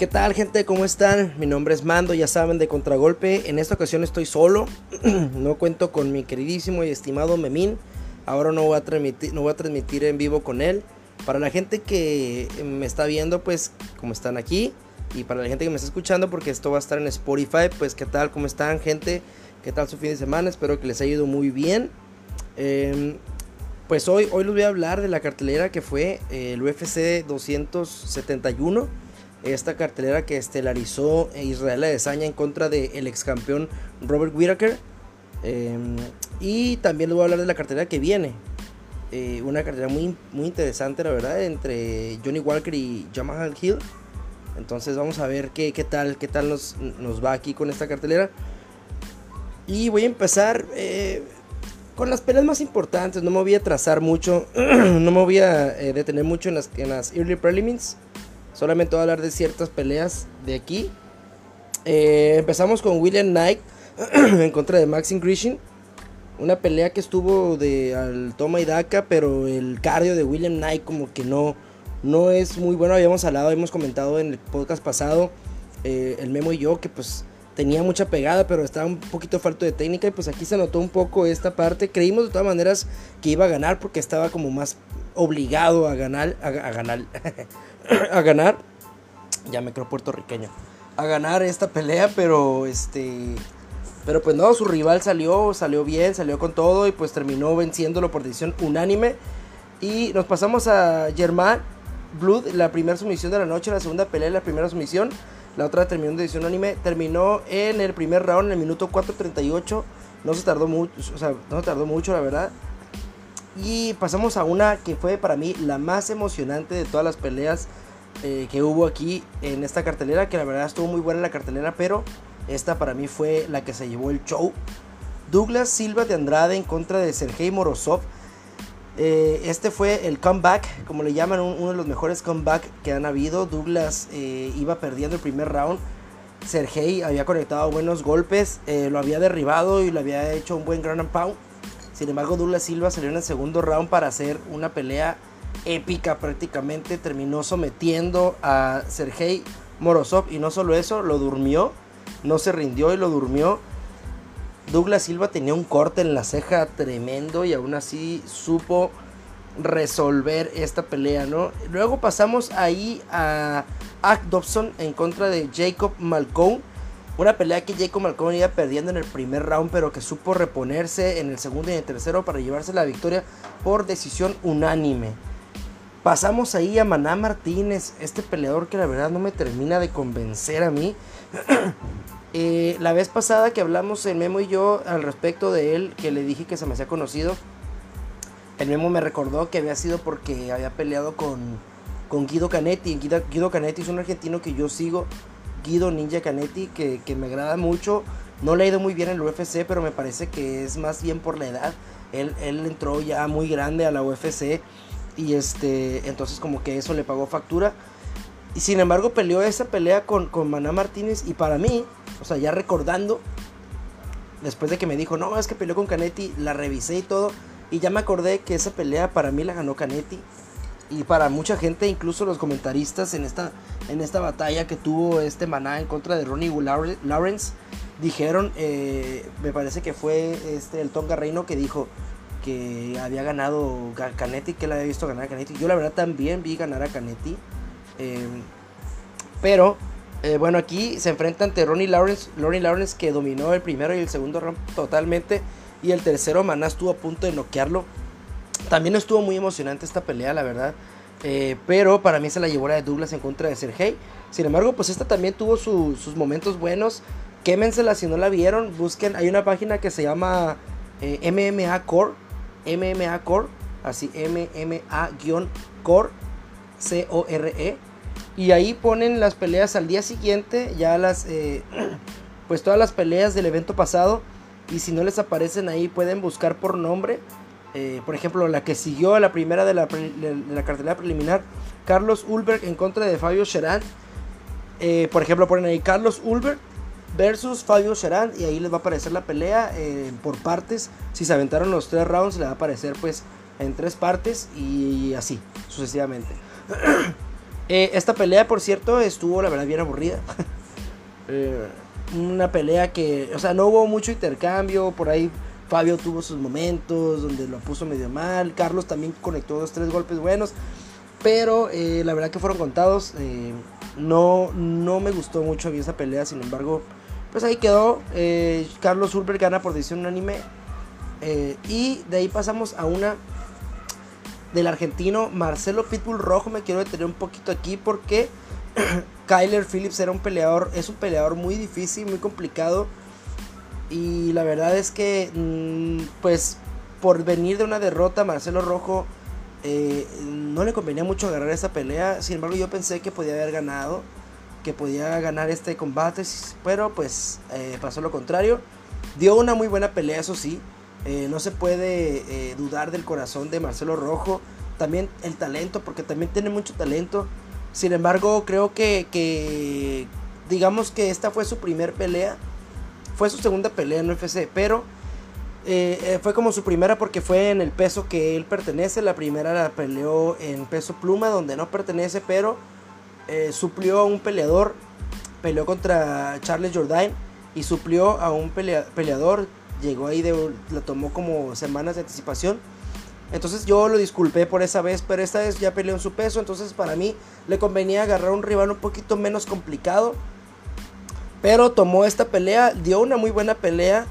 ¿Qué tal gente? ¿Cómo están? Mi nombre es Mando, ya saben, de Contragolpe. En esta ocasión estoy solo, no cuento con mi queridísimo y estimado Memín. Ahora no voy, a transmitir, no voy a transmitir en vivo con él. Para la gente que me está viendo, pues como están aquí. Y para la gente que me está escuchando, porque esto va a estar en Spotify, pues qué tal, cómo están gente, qué tal su fin de semana. Espero que les haya ido muy bien. Em, pues hoy, hoy les voy a hablar de la cartelera que fue eh, el UFC 271 esta cartelera que estelarizó Israel Adesanya en contra del ex campeón Robert Whittaker. Em, y también les voy a hablar de la cartelera que viene. Eh, una cartelera muy, muy interesante, la verdad, entre Johnny Walker y Jamal Hill. Entonces vamos a ver qué, qué tal, qué tal nos, nos, va aquí con esta cartelera. Y voy a empezar eh, con las peleas más importantes. No me voy a trazar mucho, no me voy a eh, detener mucho en las, en las early prelims. Solamente voy a hablar de ciertas peleas de aquí. Eh, empezamos con William Knight en contra de Maxim Grishin. Una pelea que estuvo de al toma y daca, pero el cardio de William Knight como que no, no es muy bueno. Habíamos hablado, habíamos comentado en el podcast pasado, eh, el Memo y yo, que pues tenía mucha pegada, pero estaba un poquito falto de técnica. Y pues aquí se notó un poco esta parte. Creímos de todas maneras que iba a ganar porque estaba como más obligado a ganar. A, a ganar. a ganar. Ya me creo puertorriqueño. A ganar esta pelea, pero este. Pero pues no, su rival salió, salió bien, salió con todo y pues terminó venciéndolo por decisión unánime. Y nos pasamos a Germán Blood, la primera sumisión de la noche, la segunda pelea, la primera sumisión. La otra terminó en decisión unánime. Terminó en el primer round, en el minuto 4.38. No se tardó mucho, no se tardó mucho, la verdad. Y pasamos a una que fue para mí la más emocionante de todas las peleas eh, que hubo aquí en esta cartelera. Que la verdad estuvo muy buena la cartelera, pero esta para mí fue la que se llevó el show. Douglas Silva de Andrade en contra de Sergei Morozov. Eh, este fue el comeback, como le llaman, uno de los mejores comeback que han habido. Douglas eh, iba perdiendo el primer round. Sergei había conectado buenos golpes, lo había derribado y lo había hecho un buen ground pound sin embargo, Douglas Silva salió en el segundo round para hacer una pelea épica prácticamente. Terminó sometiendo a Sergei Morozov y no solo eso, lo durmió. No se rindió y lo durmió. Douglas Silva tenía un corte en la ceja tremendo y aún así supo resolver esta pelea, ¿no? Luego pasamos ahí a Ack Dobson en contra de Jacob Malcone. Una pelea que Jacob Malcolm iba perdiendo en el primer round, pero que supo reponerse en el segundo y en el tercero para llevarse la victoria por decisión unánime. Pasamos ahí a Maná Martínez, este peleador que la verdad no me termina de convencer a mí. Eh, la vez pasada que hablamos el Memo y yo al respecto de él, que le dije que se me hacía conocido, el Memo me recordó que había sido porque había peleado con, con Guido Canetti. Guido Canetti es un argentino que yo sigo Guido Ninja Canetti, que, me agrada mucho. No le ha ido muy bien en el UFC, pero me parece que es más bien por la edad. Él, él entró ya muy grande a la UFC y este, entonces como que eso le pagó factura. Y sin embargo peleó esa pelea con, con Maná Martínez y para mí, o sea, ya recordando, después de que me dijo, no, es que peleó con Canetti, la revisé y todo, y ya me acordé que esa pelea para mí la ganó Canetti y para mucha gente, incluso los comentaristas en esta, en esta batalla que tuvo este Maná en contra de Ronnie Lawrence, dijeron, eh, me parece que fue este, el Tonga Reino que dijo que había ganado Canetti, que él había visto ganar a Canetti. Yo la verdad también vi ganar a Canetti. Em, pero, eh, bueno, aquí se enfrenta ante Ronnie Lawrence, Ronnie Lawrence que dominó el primero y el segundo round totalmente. Y el tercero Maná estuvo a punto de noquearlo también estuvo muy emocionante esta pelea, la verdad. Eh, pero para mí se la llevó la de Douglas en contra de Sergey. Sin embargo, pues esta también tuvo sus momentos buenos. Quémensela si no la vieron. Busquen, hay una página que se llama eh, MMA Core. MMA Core. Así, MMA-Core. C-O-R-E. Y ahí ponen las peleas al día siguiente. Ya las. Eh, pues todas las peleas del evento pasado. Y si no les aparecen ahí, pueden buscar por nombre eh, por ejemplo, la que siguió a la primera de la, de cartelera preliminar, Carlos Ulberg en contra de Fabio Cheran. Eh, por ejemplo, ponen ahí Carlos Ulberg versus Fabio Cheran y ahí les va a aparecer la pelea eh, por partes. Si se aventaron los tres rounds, le va a aparecer pues en tres partes y así sucesivamente. Esta pelea, por cierto, estuvo la verdad bien aburrida. Una pelea que, o sea, no hubo mucho intercambio, por ahí Fabio tuvo sus momentos donde lo puso medio mal, Carlos también conectó dos, tres golpes buenos, pero eh, la verdad que fueron contados, no, no me gustó mucho a esa pelea, sin embargo, pues ahí quedó, Carlos Ulberg gana por decisión unánime, y de ahí pasamos a una del argentino Marcelo Pitbull Rojo. Me quiero detener un poquito aquí porque Kyler Phillips era un peleador, es un peleador muy difícil, muy complicado. Y la verdad es que, mm, pues, por venir de una derrota, Marcelo Rojo eh, no le convenía mucho agarrar esa pelea. Sin embargo, yo pensé que podía haber ganado, que podía ganar este combate, pero pues eh, pasó lo contrario. Dio una muy buena pelea, eso sí. Eh, no se puede dudar del corazón de Marcelo Rojo. También el talento, porque también tiene mucho talento. Sin embargo, creo que, digamos que esta fue su primer pelea. Fue su segunda pelea en UFC, pero eh, fue como su primera porque fue en el peso que él pertenece. La primera la peleó en peso pluma, donde no pertenece, pero suplió a un peleador. Peleó contra Charles Jourdain y suplió a un peleador llegó ahí, de, lo tomó como semanas de anticipación. Entonces yo lo disculpé por esa vez, pero esta vez ya peleó en su peso, entonces para mí le convenía agarrar un rival un poquito menos complicado. Pero tomó esta pelea, dio una muy buena pelea.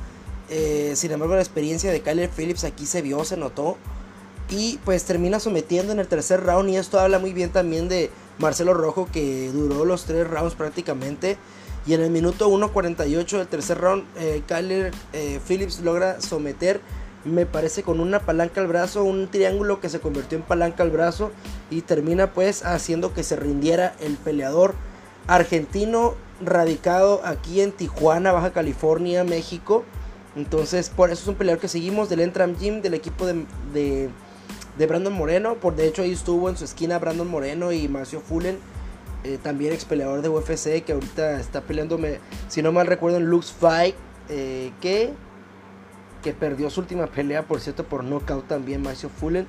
Eh, sin embargo, la experiencia de Kyler Phillips aquí se vio, se notó. Y pues termina sometiendo en el tercer round. Y esto habla muy bien también de Marcelo Rojo, que duró los tres rounds prácticamente. Y en el minuto 1.48 del tercer round, eh, Kyler eh, Phillips logra someter, me parece, con una palanca al brazo, un triángulo que se convirtió en palanca al brazo y termina pues haciendo que se rindiera el peleador argentino radicado aquí en Tijuana, Baja California, México. Entonces, por eso es un peleador que seguimos del Entram Gym, del equipo de, de, Brandon Moreno. Por de hecho, ahí estuvo en su esquina Brandon Moreno y Marcio Fullen eh, también ex peleador de UFC que ahorita está peleándome, si no mal recuerdo, en Lux Fight, eh, que, que perdió su última pelea, por cierto, por knockout también, Marcio Fullen.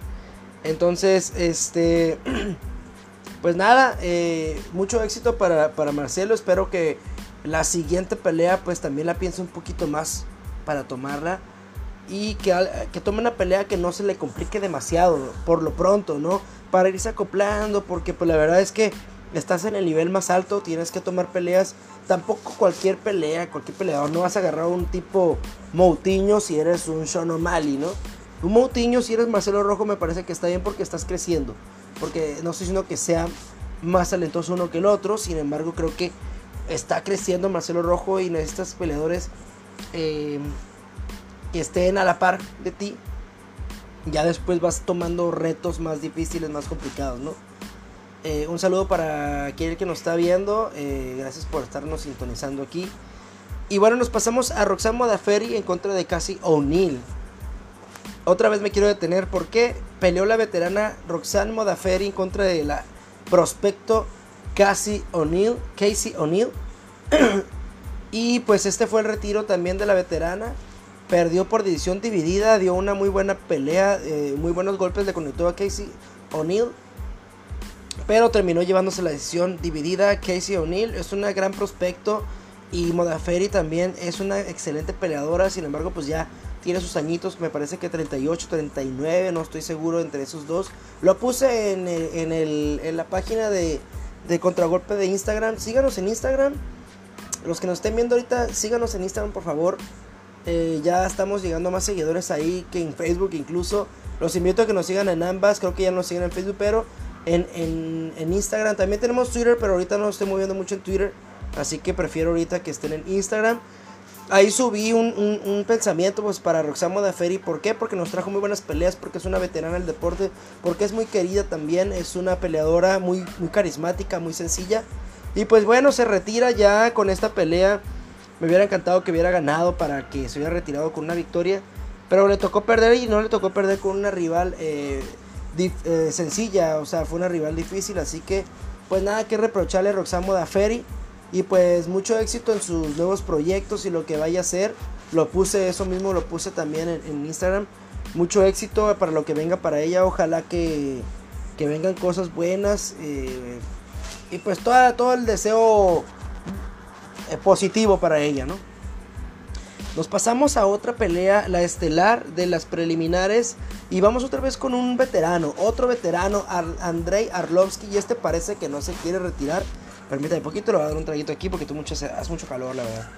Entonces, este, pues nada, eh, mucho éxito para, para, Marcelo. Espero que la siguiente pelea, pues también la piense un poquito más para tomarla. Y que, que tome una pelea que no se le complique demasiado, por lo pronto, ¿no? Para irse acoplando, porque pues la verdad es que estás en el nivel más alto, tienes que tomar peleas. Tampoco cualquier pelea, cualquier peleador, no vas a agarrar un tipo Moutinho si eres un Sean O'Malley, ¿no? Un Moutinho si eres Marcelo Rojo me parece que está bien porque estás creciendo. Porque no estoy diciendo que sea más talentoso uno que el otro, sin embargo creo que está creciendo Marcelo Rojo y necesitas peleadores eh, que estén a la par de ti. Ya después vas tomando retos más difíciles, más complicados, ¿no? Eh, un saludo para aquel que nos está viendo. Eh, gracias por estarnos sintonizando aquí. Y bueno, nos pasamos a Roxanne Modaferi en contra de Cassie O'Neill. Otra vez me quiero detener porque peleó la veterana Roxanne Modaferi en contra de la prospecto Cassie O'Neill. Casey O'Neill. y pues este fue el retiro también de la veterana. Perdió por división dividida, dio una muy buena pelea, eh, muy buenos golpes de conectó a Casey O'Neill pero terminó llevándose la decisión dividida. Casey O'Neill es una gran prospecto y Modaferi también es una excelente peleadora. Sin embargo, pues ya tiene sus añitos, me parece que 38, 39, no estoy seguro entre esos dos. Lo puse en, en, la página de, de Contragolpe de Instagram. Síganos en Instagram. Los que nos estén viendo ahorita, síganos en Instagram, por favor. Eh, ya estamos llegando a más seguidores ahí que en Facebook incluso. Los invito a que nos sigan en ambas. Creo que ya nos siguen en Facebook, pero en, en, Instagram. También tenemos Twitter, pero ahorita no estoy moviendo mucho en Twitter. Así que prefiero ahorita que estén en Instagram. Ahí subí un, pensamiento pues para Roxana Modaferi. ¿Por qué? Porque nos trajo muy buenas peleas, porque es una veterana del deporte, porque es muy querida también, es una peleadora muy, muy carismática, muy sencilla. Y pues bueno, se retira ya con esta pelea. Me hubiera encantado que hubiera ganado para que se hubiera retirado con una victoria. Pero le tocó perder y no le tocó perder con una rival eh, eh, sencilla, o sea, fue una rival difícil, así que pues nada que reprocharle a Roxanne Modaferi y pues mucho éxito en sus nuevos proyectos y lo que vaya a hacer. Lo puse, eso mismo lo puse también en, Instagram. Mucho éxito para lo que venga para ella, ojalá que, que vengan cosas buenas. Eh, y pues toda, todo el deseo eh, positivo para ella, ¿no? Nos pasamos a otra pelea, la estelar de las preliminares. Y vamos otra vez con un veterano, otro veterano, Andrei Arlovsky. Y este parece que no se quiere retirar. Permítame poquito, le voy a dar un traguito aquí porque tú mucho, hace mucho calor, la verdad.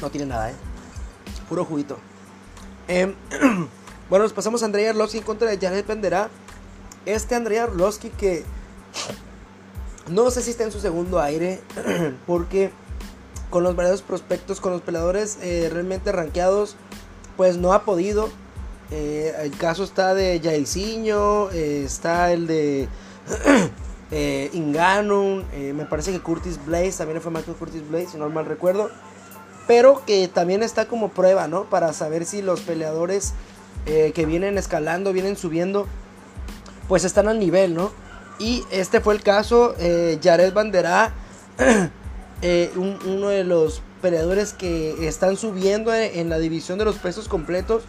No tiene nada, ¿eh? Puro juguito. Em, bueno, nos pasamos a Andrei Arlovsky en contra de Jared Penderá. Este Andrei Arlovsky que no sé si está en su segundo aire, porque con los varios prospectos, con los peleadores eh, realmente rankeados, pues no ha podido. Eh, el caso está de Jairzinho, eh, está el de eh, Inganum, me parece que Curtis Blaze, también fue Michael Curtis Blaze, si no mal recuerdo. Pero que también está como prueba, ¿no? Para saber si los peleadores que vienen escalando, vienen subiendo, pues están al nivel, ¿no? Y este fue el caso, eh, Jared Bandera, eh, uno de los peleadores que están subiendo en la división de los pesos completos,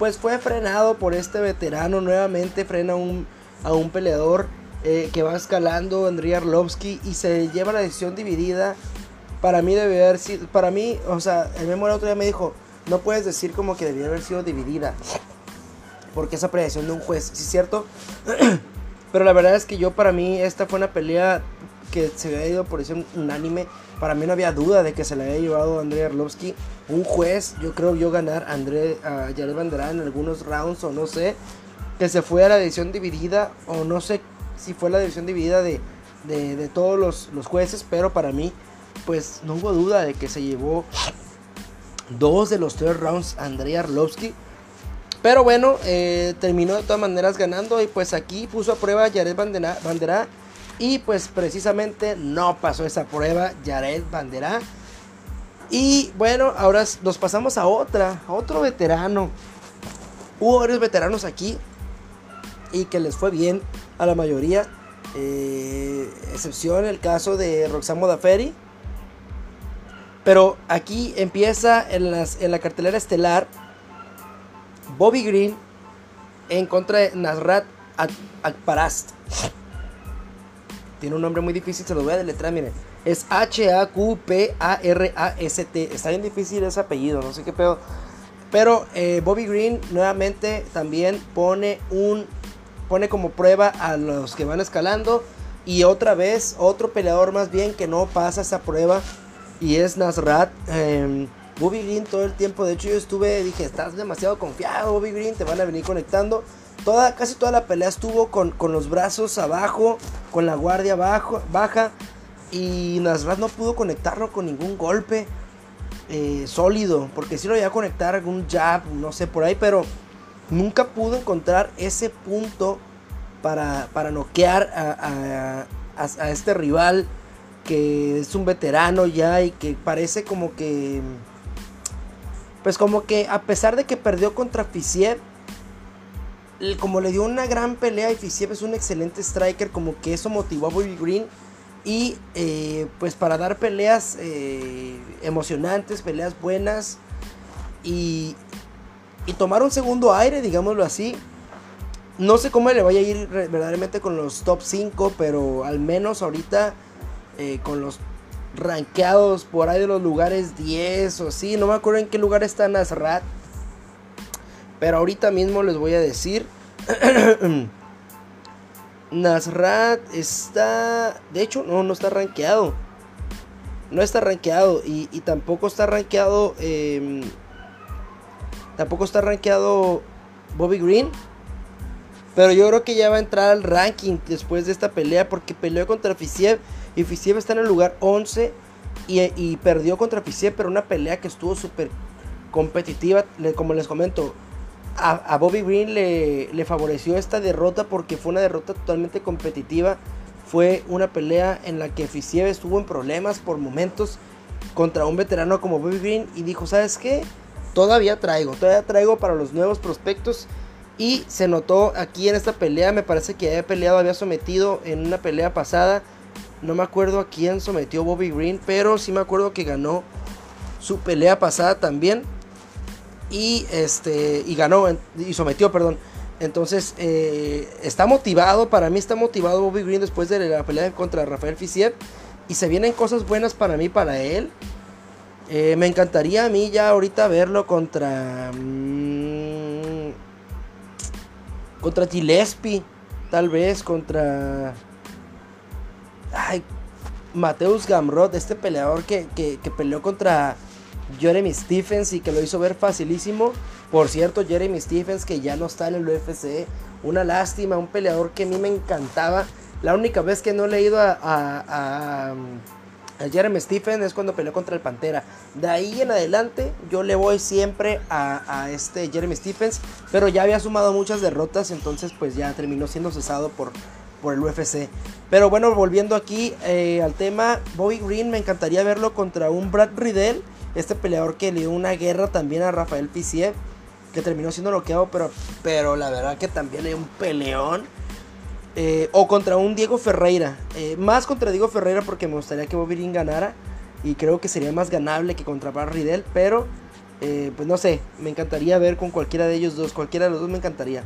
pues fue frenado por este veterano nuevamente, frena un, a un peleador eh, que va escalando, Andriy Arlovsky, y se lleva la decisión dividida. Para mí debe haber sido, para mí, o sea, el el otro día me dijo, no puedes decir como que debía haber sido dividida, porque es apreciación de un juez, ¿sí es cierto? Pero la verdad es que yo para mí esta fue una pelea que se había ido por eso unánime. Para mí no había duda de que se la había llevado Andrei Arlovsky. Un juez, yo creo yo ganar a, André, a Bandera en algunos rounds o no sé. Que se fue a la división dividida o no sé si fue la división dividida de, de, todos los, los, jueces. Pero para mí pues no hubo duda de que se llevó dos de los tres rounds Andrei Arlovsky. Pero bueno, eh, terminó de todas maneras ganando y pues aquí puso a prueba a Jared Bandera, y pues precisamente no pasó esa prueba Jared Bandera. Y bueno, ahora nos pasamos a otra, a otro veterano. Hubo varios veteranos aquí y que les fue bien a la mayoría. Eh, excepción el caso de Roxanne Modaferi. Pero aquí empieza en, en la cartelera estelar Bobby Green en contra de Nasrat Akparast. Tiene un nombre muy difícil, se lo voy a deletrar, miren. Es H-A-Q-P-A-R-A-S-T. Está bien difícil ese apellido, no sé qué pedo. Pero eh, Bobby Green nuevamente también pone un. Pone como prueba a los que van escalando. Y otra vez, otro peleador más bien que no pasa esa prueba. Y es Nasrat. Em, Bobby Green todo el tiempo. De hecho, yo estuve, dije, estás demasiado confiado, Bobby Green, te van a venir conectando. Toda, casi toda la pelea estuvo con, los brazos abajo, con la guardia abajo, baja. Y Nasrat no pudo conectarlo con ningún golpe eh, sólido. Porque si lo iba a conectar algún jab, no sé, por ahí. Pero nunca pudo encontrar ese punto para, para noquear a, a este rival que es un veterano ya y que parece como que pues como que a pesar de que perdió contra Fisiev, como le dio una gran pelea y Fisiev es un excelente striker, como que eso motivó a Bobby Green. Y eh, pues para dar peleas eh, emocionantes, peleas buenas y, y tomar un segundo aire, digámoslo así. No sé cómo le vaya a ir verdaderamente con los top 5, pero al menos ahorita eh, con los rankeados por ahí de los lugares 10 o así. No me acuerdo en qué lugar está Nasrat. Pero ahorita mismo les voy a decir. Nasrat está... De hecho, no, no está rankeado. No está rankeado. Y, tampoco está rankeado... Em, tampoco está rankeado Bobby Green. Pero yo creo que ya va a entrar al ranking después de esta pelea. Porque peleó contra Fisiev y Fisiev está en el lugar 11 y, perdió contra Fisiev, pero una pelea que estuvo súper competitiva. como les comento, a, Bobby Green le, le, favoreció esta derrota porque fue una derrota totalmente competitiva. Fue una pelea en la que Fisiev estuvo en problemas por momentos contra un veterano como Bobby Green y dijo, ¿sabes qué? Todavía traigo, todavía traigo para los nuevos prospectos. Y se notó aquí en esta pelea, me parece que había peleado, había sometido en una pelea pasada no me acuerdo a quién sometió Bobby Green, pero sí me acuerdo que ganó su pelea pasada también. Y este y ganó y sometió, perdón. Entonces, eh, está motivado, para mí está motivado Bobby Green después de la pelea contra Rafael Fisiev. Y se vienen cosas buenas para mí, para él. Eh, me encantaría a mí ya ahorita verlo contra... Mmm, contra Gillespie, tal vez, contra... Ay, Mateus Gamrot, este peleador que, que, que peleó contra Jeremy Stephens y que lo hizo ver facilísimo. Por cierto, Jeremy Stephens que ya no está en el UFC. Una lástima, un peleador que a mí me encantaba. La única vez que no he leído a, Jeremy Stephens es cuando peleó contra el Pantera. De ahí en adelante yo le voy siempre a, a, este Jeremy Stephens. Pero ya había sumado muchas derrotas. Entonces pues ya terminó siendo cesado por, por el UFC. Pero bueno, volviendo aquí eh, al tema. Bobby Green me encantaría verlo contra un Brad Riddell. Este peleador que le dio una guerra también a Rafael Fisiev. Que terminó siendo bloqueado, pero, pero la verdad que también hay un peleón. Eh, o contra un Diego Ferreira. Eh, más contra Diego Ferreira porque me gustaría que Bobby ganara. Y creo que sería más ganable que contra Brad Riddell. Pero, eh, pues no sé. Me encantaría ver con cualquiera de ellos dos. Cualquiera de los dos me encantaría.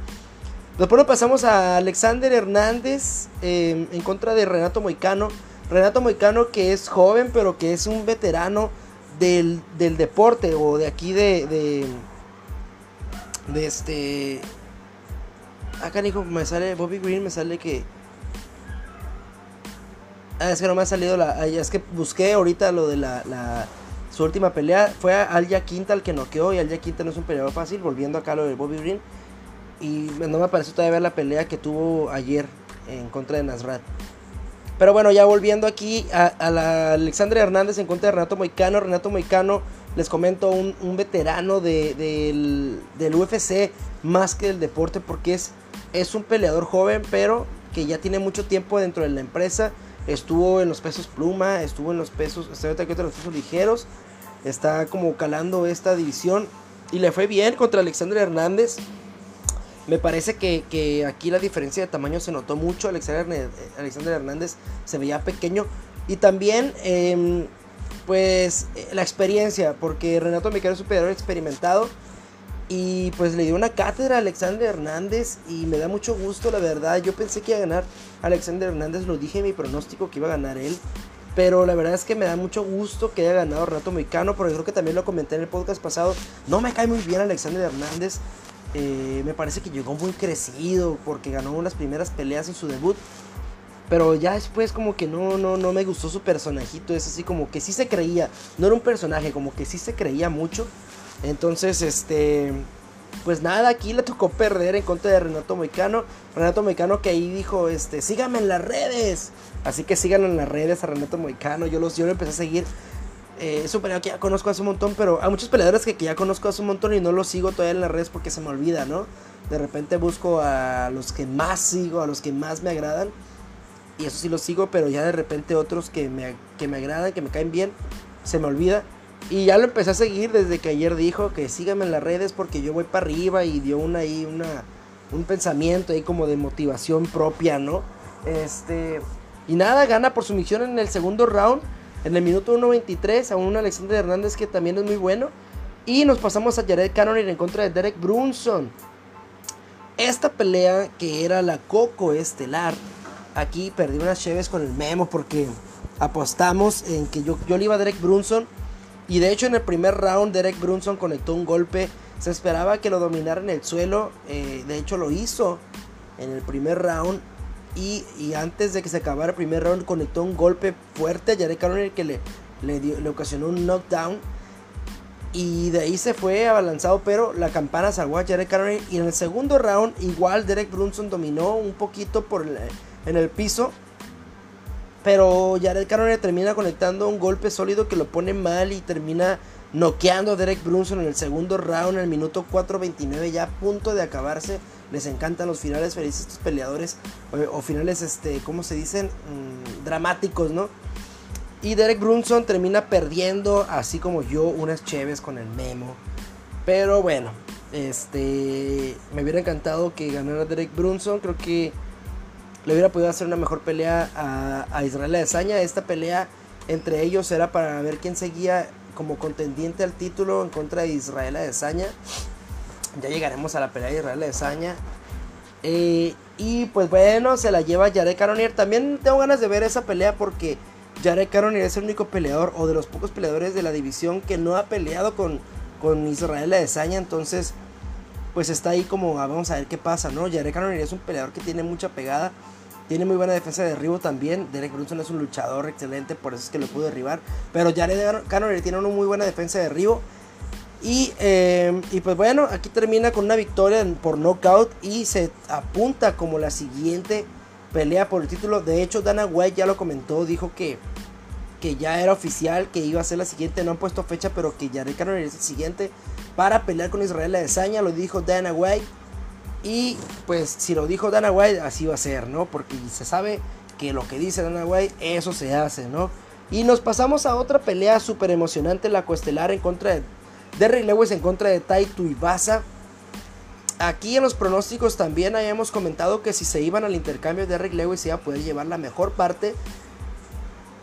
Después pasamos a Alexander Hernández en contra de Renato Moicano. Renato Moicano que es joven pero que es un veterano del, deporte o de aquí de, de, este... Acá, hijo, me sale Bobby Green, me sale que... Ah, es que no me ha salido la... Es que busqué ahorita lo de la, su última pelea. Fue a Alja Quinta el que noqueó y Alja Quinta no es un peleador fácil. Volviendo acá a lo de Bobby Green. Y no me pareció todavía ver la pelea que tuvo ayer en contra de Nasrat. Pero bueno, ya volviendo aquí a, la Alexandre Hernández en contra de Renato Moicano. Renato Moicano, les comento, un, veterano del, UFC más que del deporte porque es, es un peleador joven, pero que ya tiene mucho tiempo dentro de la empresa. Estuvo en los pesos pluma, estuvo en los pesos, está ahorita los pesos ligeros. Está como calando esta división y le fue bien contra Alexandre Hernández. Me parece que, aquí la diferencia de tamaño se notó mucho. Alexander, Alexander Hernández se veía pequeño. Y también, em, pues, la experiencia. Porque Renato Miquel es un peleador experimentado. Y pues le dio una cátedra a Alexander Hernández. Y me da mucho gusto, la verdad. Yo pensé que iba a ganar Alexander Hernández. Lo dije en mi pronóstico que iba a ganar él. Pero la verdad es que me da mucho gusto que haya ganado Renato Mexicano. Porque creo que también lo comenté en el podcast pasado. No me cae muy bien Alexander Hernández. Eh, me parece que llegó muy crecido porque ganó unas primeras peleas en su debut. Pero ya después como que no, no, no me gustó su personajito. Es así como que sí se creía. No era un personaje, como que sí se creía mucho. Entonces, este... Pues nada, aquí le tocó perder en contra de Renato Moicano. Renato Moicano que ahí dijo, este, síganme en las redes. Así que sigan en las redes a Renato Moicano. Yo, los, yo lo empecé a seguir eh, es un peleador que ya conozco hace un montón, pero hay muchos peleadores que, ya conozco hace un montón y no los sigo todavía en las redes porque se me olvida, ¿no? De repente busco a los que más sigo, a los que más me agradan. Y eso sí los sigo, pero ya de repente otros que me, que me agradan, que me caen bien, se me olvida. Y ya lo empecé a seguir desde que ayer dijo que síganme en las redes porque yo voy para arriba y dio una ahí, una, un pensamiento ahí como de motivación propia, ¿no? Este, y nada, gana por sumisión en el segundo round. En el minuto 1.23 a un Alexander Hernández que también es muy bueno. Y nos pasamos a Jared Cannonier en contra de Derek Brunson. Esta pelea que era la Coco estelar. Aquí perdí unas cheves con el memo porque apostamos en que yo, yo le iba a Derek Brunson. Y de hecho en el primer round Derek Brunson conectó un golpe. Se esperaba que lo dominara en el suelo. Eh, de hecho lo hizo en el primer round. Y, antes de que se acabara el primer round conectó un golpe fuerte a Jared Cannonier que le, le, ocasionó un knockdown. Y de ahí se fue abalanzado, pero la campana salvó a Jared Cannonier. Y en el segundo round, igual Derek Brunson dominó un poquito por en el piso. Pero Jared Cannonier termina conectando un golpe sólido que lo pone mal y termina noqueando a Derek Brunson en el segundo round, en el minuto 4.29, ya a punto de acabarse les encantan los finales felices estos peleadores o, finales, este, ¿cómo se dicen? Mm, dramáticos, ¿no? Y Derek Brunson termina perdiendo, así como yo, unas cheves con el memo. Pero bueno, este, me hubiera encantado que ganara Derek Brunson. Creo que le hubiera podido hacer una mejor pelea a, a Israel Adesanya. Esta pelea entre ellos era para ver quién seguía como contendiente al título en contra de Israel Adesanya. Ya llegaremos a la pelea de Israel Adesanya. Eh, y pues bueno, se la lleva Jared Cannonier. También tengo ganas de ver esa pelea porque Jared Cannonier es el único peleador o de los pocos peleadores de la división que no ha peleado con, con Israel Adesanya. Entonces, pues está ahí como ah, vamos a ver qué pasa, ¿no? Jared Cannonier es un peleador que tiene mucha pegada. Tiene muy buena defensa de derribo también. Derek Brunson es un luchador excelente, por eso es que lo pudo derribar. Pero Jared Cannonier tiene una muy buena defensa de derribo. Y, eh, y, pues bueno, aquí termina con una victoria por knockout y se apunta como la siguiente pelea por el título. De hecho, Dana White ya lo comentó, dijo que, que ya era oficial, que iba a ser la siguiente. No han puesto fecha, pero que Jared Cannonier es el siguiente para pelear con Israel Adesanya. Lo dijo Dana White. Y pues si lo dijo Dana White, así va a ser, ¿no? Porque se sabe que lo que dice Dana White, eso se hace, ¿no? Y nos pasamos a otra pelea súper emocionante, la coestelar en contra de Derrick Lewis en contra de Taito Ibasa. Aquí en los pronósticos también habíamos comentado que si se iban al intercambio, Derrick Lewis iba a poder llevar la mejor parte.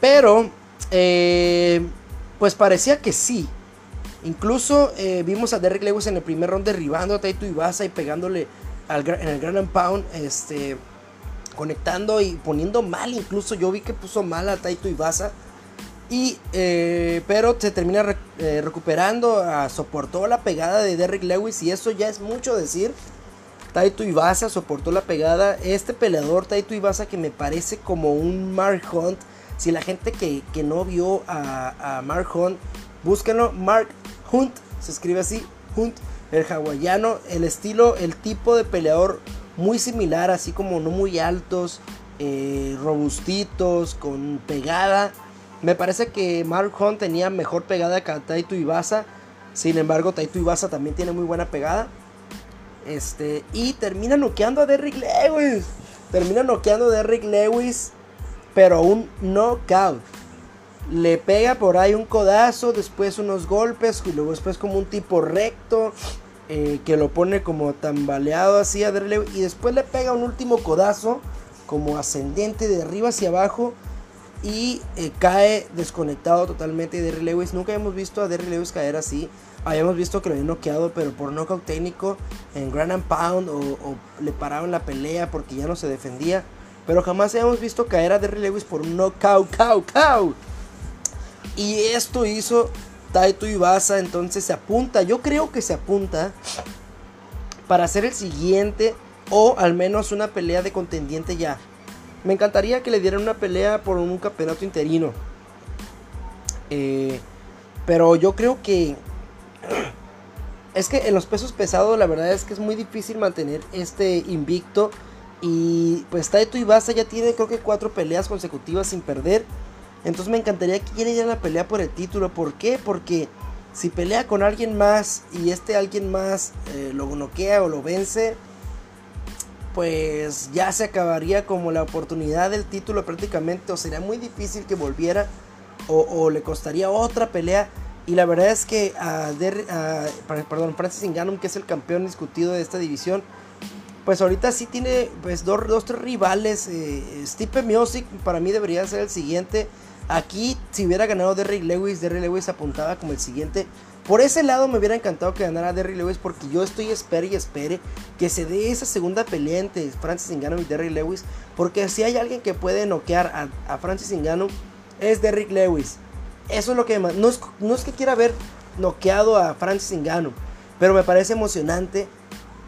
Pero, eh, pues parecía que sí. Incluso eh, vimos a Derrick Lewis en el primer round derribando a Taito Ibasa y pegándole en el Grand Pound, este, conectando y poniendo mal. Incluso yo vi que puso mal a Taito Ibasa. Y, eh, pero se termina eh, recuperando, ah, soportó la pegada de Derrick Lewis y eso ya es mucho decir. Taito Ibasa soportó la pegada. Este peleador, Taito Ibasa, que me parece como un Mark Hunt. Si la gente que, no vio a, Mark Hunt, búsquenlo. Mark Hunt, se escribe así, Hunt, el hawaiano. El estilo, el tipo de peleador muy similar, así como no muy altos, eh, robustitos, con pegada. Me parece que Mark Hunt tenía mejor pegada que Taito Ibasa. Sin embargo, Taito Ibasa también tiene muy buena pegada. Este, y termina noqueando a Derrick Lewis. Termina noqueando a Derrick Lewis, pero un knockout. Le pega por ahí un codazo, después unos golpes y luego después como un tipo recto eh, que lo pone como tambaleado así a Derrick Lewis y después le pega un último codazo como ascendente de arriba hacia abajo y eh, cae desconectado totalmente de Derry Lewis. Nunca hemos visto a Derry Lewis caer así. Habíamos visto que lo habían noqueado, pero por knockout técnico en Grand and Pound o, le pararon la pelea porque ya no se defendía. Pero jamás habíamos visto caer a Derry Lewis por un knockout, cow, cow. Y esto hizo Taito Ibasa, entonces se apunta, yo creo que se apunta para hacer el siguiente o al menos una pelea de contendiente ya. Me encantaría que le dieran una pelea por un campeonato interino. Eh, pero yo creo que... Es que en los pesos pesados la verdad es que es muy difícil mantener este invicto. Y pues Taito Ibasa ya tiene creo que cuatro peleas consecutivas sin perder. Entonces me encantaría que quiera ir a la pelea por el título. ¿Por qué? Porque si pelea con alguien más y este alguien más eh, lo noquea o lo vence, pues ya se acabaría como la oportunidad del título prácticamente o sería muy difícil que volviera o, le costaría otra pelea. Y la verdad es que a, perdón, Francis Ngannou que es el campeón discutido de esta división pues ahorita sí tiene pues dos, dos tres rivales eh, Stipe Miocic para mí debería ser el siguiente. Aquí si hubiera ganado Derrick Lewis Derrick Lewis apuntaba como el siguiente por ese lado me hubiera encantado que ganara Derry Lewis porque yo estoy espere y espere que se dé esa segunda pelea entre Francis Ngannou y Derry Lewis. Porque si hay alguien que puede noquear a, Francis Ngannou es Derrick Lewis. Eso es lo que más... No es, no es que quiera ver noqueado a Francis Ngannou, pero me parece emocionante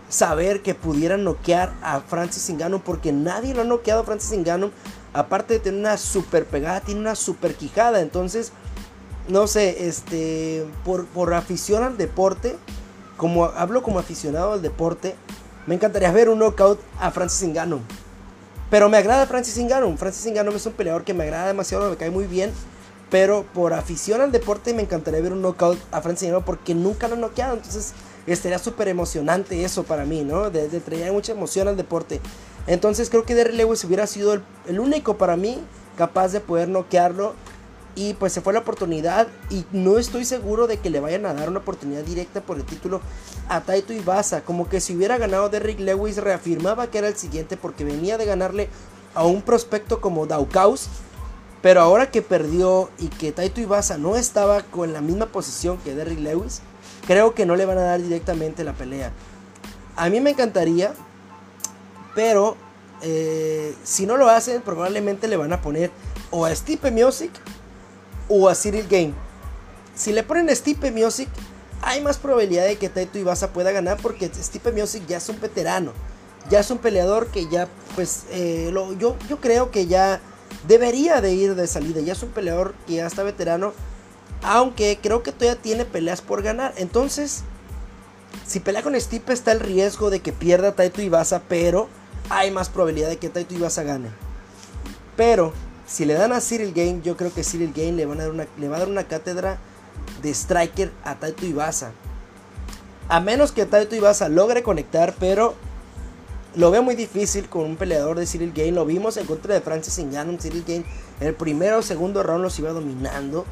saber que pudieran noquear a Francis Ngannou porque nadie lo ha noqueado a Francis Ngannou. Aparte de tener una super pegada, tiene una super quijada. Entonces no sé, este, por, por afición al deporte, como hablo como aficionado al deporte, me encantaría ver un knockout a Francis Ngannou. Pero me agrada Francis Ngannou. Francis Ngannou es un peleador que me agrada demasiado, me cae muy bien. Pero por afición al deporte me encantaría ver un knockout a Francis Ngannou porque nunca lo han noqueado. Entonces estaría súper emocionante eso para mí, ¿no? De, traer mucha emoción al deporte. Entonces creo que Derry Lewis hubiera sido el, el único para mí capaz de poder noquearlo y pues se fue la oportunidad y no estoy seguro de que le vayan a dar una oportunidad directa por el título a Taito Ibasa. Como que si hubiera ganado Derrick Lewis reafirmaba que era el siguiente porque venía de ganarle a un prospecto como Daukaus. Pero ahora que perdió y que Taito Ibasa no estaba con la misma posición que Derrick Lewis, creo que no le van a dar directamente la pelea. A mí me encantaría Pero eh, si no lo hacen, probablemente le van a poner o a Stipe Music o a Cyril Game. Si le ponen Stipe Music, hay más probabilidad de que Taito Ibasa pueda ganar porque Stipe Music ya es un veterano. Ya es un peleador que ya, pues, eh, lo, yo, yo creo que ya debería de ir de salida. Ya es un peleador que ya está veterano. Aunque creo que todavía tiene peleas por ganar. Entonces, si pelea con Stipe está el riesgo de que pierda Taito Ibasa. Pero hay más probabilidad de que Taito Ibasa gane. Pero, si le dan a Cyril Game, yo creo que Cyril Game le, van a dar una, le va a dar una cátedra de striker a Taito Ibasa. A menos que Taito Ibasa logre conectar, pero lo veo muy difícil con un peleador de Cyril Gain. Lo vimos en contra de Francis Ngannou. Cyril Gain el primero o segundo round los iba dominando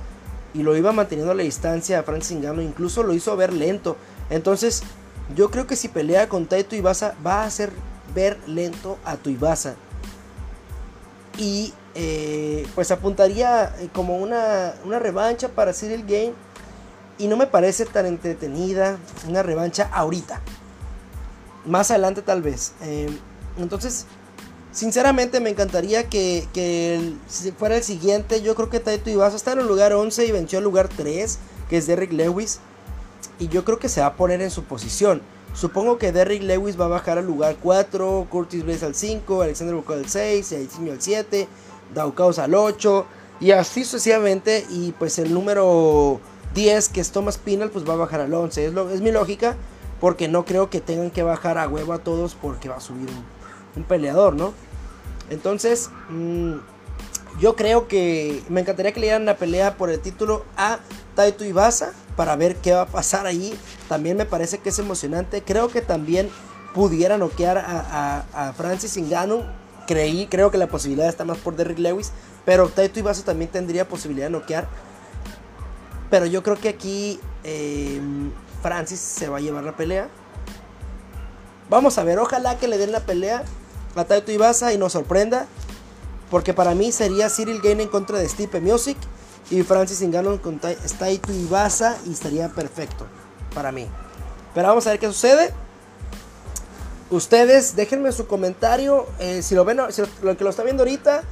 y lo iba manteniendo a la distancia a Francis Ngannou. Incluso lo hizo ver lento. Entonces, yo creo que si pelea con Taito Ibasa va a hacer ver lento a Tuibasa. Y eh, pues apuntaría eh, como una, una revancha para Cyril Game. Y no me parece tan entretenida una revancha ahorita. Más adelante tal vez. Eh, entonces, sinceramente me encantaría que, si fuera el siguiente. Yo creo que Taito Ibasa está en el lugar 11 y venció al lugar 3, que es Derrick Lewis. Y yo creo que se va a poner en su posición. Supongo que Derrick Lewis va a bajar al lugar 4, Curtis Blaze al 5, Alexander Bocó al 6, Aicinho al 7, Daukaus al 8 y así sucesivamente y pues el número 10 que es Thomas Pinal pues va a bajar al 11. Es, lo, es mi lógica porque no creo que tengan que bajar a huevo a todos porque va a subir un, peleador, ¿no? Entonces, mmm, yo creo que me encantaría que le dieran la pelea por el título a Taito Ibasa para ver qué va a pasar ahí. También me parece que es emocionante. Creo que también pudiera noquear a, Francis Ngannou. Creí, creo que la posibilidad está más por Derrick Lewis. Pero Taito Ibasa también tendría posibilidad de noquear. Pero yo creo que aquí em, Francis se va a llevar la pelea. Vamos a ver, ojalá que le den la pelea a Taito Ibasa y nos sorprenda. Porque para mí sería Cyril Gain en contra de Stipe Music y Francis Ngannou con Taito Ibasa y estaría perfecto para mí. Pero vamos a ver qué sucede. Ustedes déjenme su comentario eh, si lo ven, si lo, que lo está viendo ahorita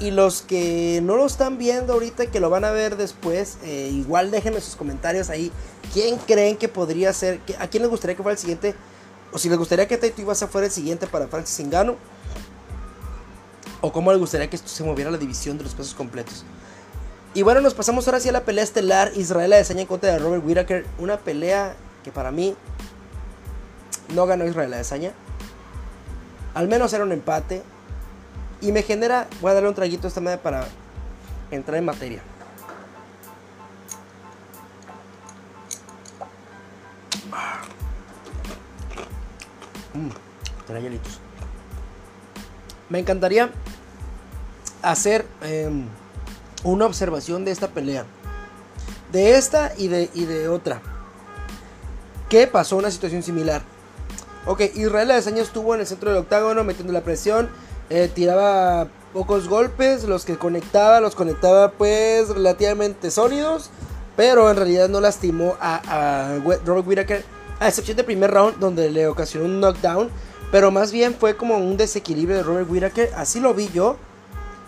y los que no lo están viendo ahorita y que lo van a ver después, eh, igual déjenme sus comentarios ahí. ¿Quién creen que podría ser? ¿A quién les gustaría que fuera el siguiente? O si les gustaría que Taito Ibasa fuera el siguiente para Francis Ngannou o cómo le gustaría que esto se moviera la división de los pesos completos. Y bueno, nos pasamos ahora hacia la pelea estelar Israel Adesanya en contra de Robert Whittaker. Una pelea que para mí no ganó Israel Adesanya. Al menos era un empate. Y me genera, voy a darle un traguito a esta madre para entrar en materia. Hielitos. Me encantaría hacer em, una observación de esta pelea. De esta y de, y de otra. ¿Qué pasó una situación similar? Ok, Israel Adesanya estuvo en el centro del octágono metiendo la presión. Eh, tiraba pocos golpes. Los que conectaba, los conectaba pues relativamente sólidos. Pero en realidad no lastimó a, Robert Whittaker. A excepción del primer round donde le ocasionó un knockdown. Pero más bien fue como un desequilibrio de Robert Whittaker. Así lo vi yo.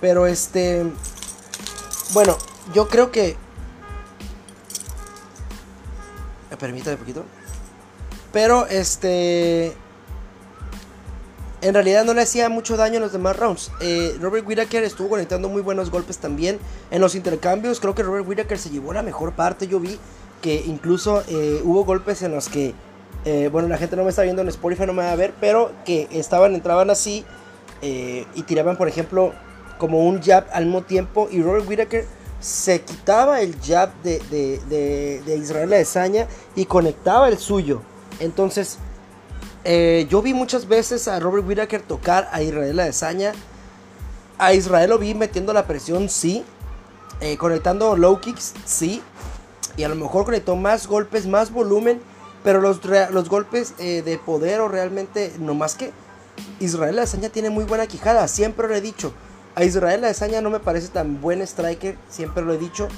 Pero este. Bueno, yo creo que. Me permítame un poquito. Pero este. En realidad no le hacía mucho daño en los demás rounds. Eh, Robert Whittaker estuvo conectando muy buenos golpes también. En los intercambios, creo que Robert Whittaker se llevó la mejor parte. Yo vi que incluso eh, hubo golpes en los que eh, bueno, la gente no me está viendo en Spotify, no me va a ver, pero que estaban, entraban así y tiraban, por ejemplo, como un jab al mismo tiempo. Y Robert Whittaker se quitaba el jab de, de, de, Israel Adesanya y conectaba el suyo. Entonces, eh, yo vi muchas veces a Robert Whittaker tocar a Israel Adesanya. A Israel lo vi metiendo la presión, sí. conectando low kicks, sí. Y a lo mejor conectó más golpes, más volumen pero los, los golpes eh, de poder o realmente, no más que Israel Adesanya tiene muy buena quijada, siempre lo he dicho. A Israel Adesanya no me parece tan buen striker, siempre lo he dicho.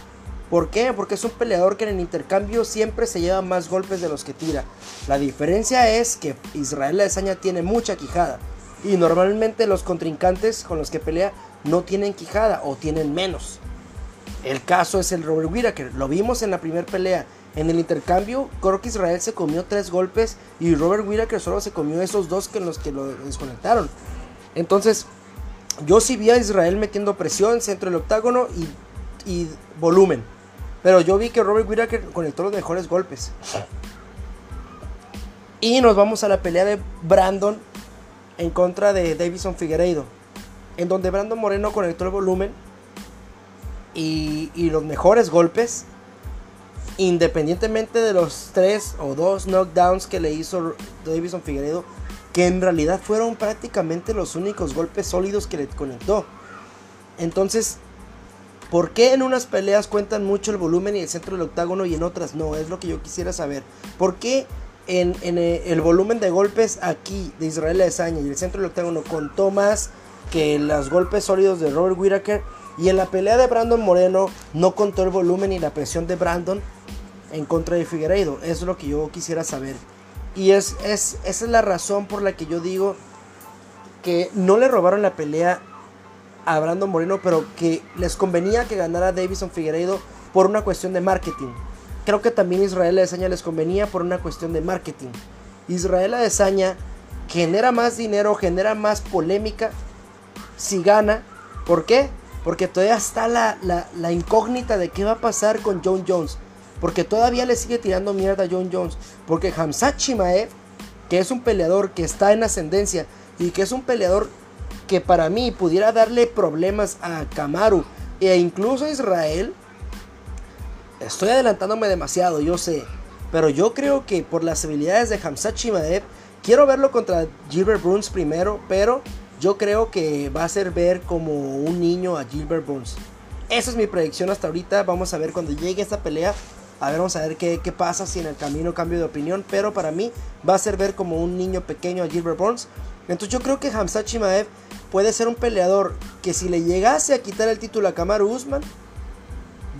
¿Por qué? Porque es un peleador que en el intercambio siempre se lleva más golpes de los que tira. La diferencia es que Israel Adesanya tiene mucha quijada. Y normalmente los contrincantes con los que pelea no tienen quijada o tienen menos. El caso es el Robert Whittaker. Lo vimos en la primera pelea. En el intercambio, creo que Israel se comió tres golpes y Robert Whittaker solo se comió esos dos que los que lo desconectaron. Entonces, yo sí vi a Israel metiendo presión, centro del octágono y, y volumen. Pero yo vi que Robert Whittaker conectó los mejores golpes. Y nos vamos a la pelea de Brandon en contra de Davison Figueiredo. En donde Brandon Moreno conectó el volumen y, y los mejores golpes. Independientemente de los tres o dos knockdowns que le hizo Davison Figueiredo. Que en realidad fueron prácticamente los únicos golpes sólidos que le conectó. Entonces, ¿por qué en unas peleas cuentan mucho el volumen y el centro del octágono y en otras no? Es lo que yo quisiera saber. ¿Por qué en, eh, el volumen de golpes aquí de Israel Adesanya y el centro del octágono contó más que los golpes sólidos de Robert Whittaker. Y en la pelea de Brandon Moreno no contó el volumen y la presión de Brandon en contra de Figueiredo. Es lo que yo quisiera saber. Y es, esa es la razón por la que yo digo que no le robaron la pelea a Brandon Moreno, pero que les convenía que ganara Davison Figueiredo por una cuestión de marketing. Creo que también Israel Adesanya les convenía por una cuestión de marketing. Israel Adesanya genera más dinero, genera más polémica si gana. ¿Por qué? Porque todavía está la, incógnita de qué va a pasar con John Jones. Porque todavía le sigue tirando mierda a John Jones. Porque Hamzat Chimaev, que es un peleador que está en ascendencia y que es un peleador que para mí pudiera darle problemas a Kamaru e incluso a Israel, Estoy adelantándome demasiado, yo sé. Pero yo creo que por las habilidades de Hamzat Chimaev, quiero verlo contra Gilbert Burns primero, pero yo creo que va a ser ver como un niño a Gilbert Burns. Esa es mi predicción hasta ahorita. Vamos a ver cuando llegue esta pelea. A ver, vamos a ver qué, qué, pasa si en el camino cambio de opinión. Pero para mí va a ser ver como un niño pequeño a Gilbert Burns. Entonces yo creo que Hamzat Chimaev puede ser un peleador que si le llegase a quitar el título a Kamaru Usman,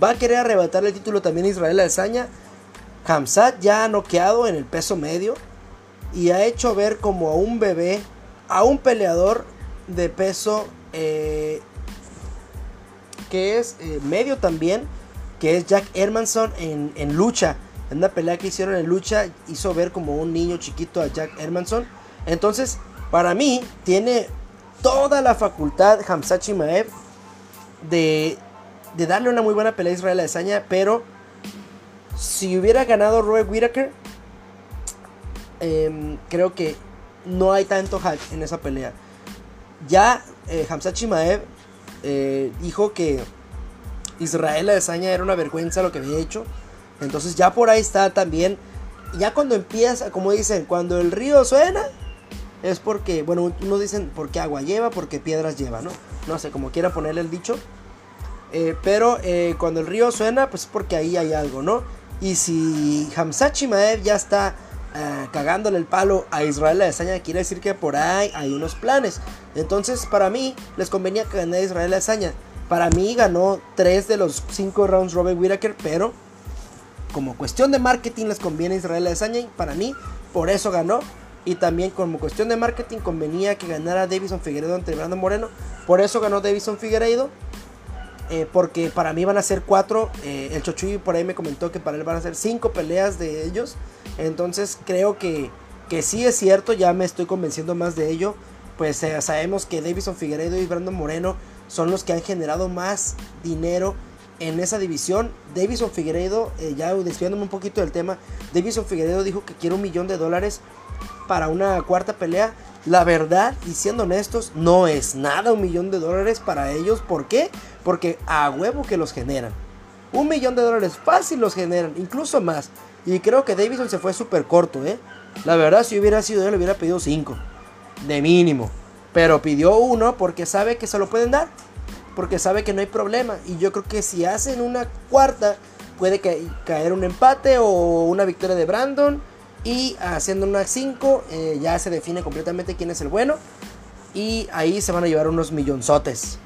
Va a querer arrebatar el título también Israel Alzaña. Hamzat ya ha noqueado en el peso medio y ha hecho ver como a un bebé, a un peleador de peso eh, que es eh, medio también, que es Jack Hermanson en, en, lucha. En una pelea que hicieron en lucha hizo ver como un niño chiquito a Jack Hermanson. Entonces, para mí, tiene toda la facultad Hamzat Chimaev de darle una muy buena pelea a Israel Adesanya, pero si hubiera ganado Robert Whittaker, em, creo que no hay tanto hype en esa pelea. Ya eh, Hamza Chimaev eh, dijo que Israel Adesanya era una vergüenza lo que había hecho. Entonces ya por ahí está también. Ya cuando empieza, como dicen, cuando el río suena, es porque, bueno, unos dicen porque agua lleva, porque piedras lleva, ¿no? No sé, como quiera ponerle el dicho. Eh, pero eh, cuando el río suena, pues es porque ahí hay algo, ¿no? Y si Hamzat Chimaev ya está eh, cagándole el palo a Israel Adesanya, quiere decir que por ahí hay unos planes. Entonces, para mí, les convenía que ganara Israel Adesanya. Para mí ganó 3 de los 5 rounds Robert Whittaker, pero como cuestión de marketing les conviene Israel Adesanya y para mí por eso ganó. Y también como cuestión de marketing convenía que ganara Davison Figueiredo ante Brandon Moreno. Por eso ganó Davison Figueiredo. Eh, porque para mí van a ser cuatro. Eh, el Chochuy por ahí me comentó que para él van a ser cinco peleas de ellos. Entonces creo que, que sí es cierto, ya me estoy convenciendo más de ello. Pues eh, sabemos que Davison Figueredo y Brandon Moreno son los que han generado más dinero en esa división. Davison Figueredo, ya desviándome un poquito del tema, Davison Figueredo dijo que quiere un millón de dólares para una cuarta pelea. La verdad, y siendo honestos, no es nada un millón de dólares para ellos. ¿Por qué? Porque a huevo que los generan. Un millón de dólares fácil los generan, incluso más. Y creo que Davidson se fue súper corto, ¿eh? La verdad, si hubiera sido él, le hubiera pedido cinco. De mínimo. Pero pidió uno porque sabe que se lo pueden dar. Porque sabe que no hay problema. Y yo creo que si hacen una cuarta, puede caer un empate o una victoria de Brandon y haciendo una 5 eh, ya se define completamente quién es el bueno. Y ahí se van a llevar unos millonzotes.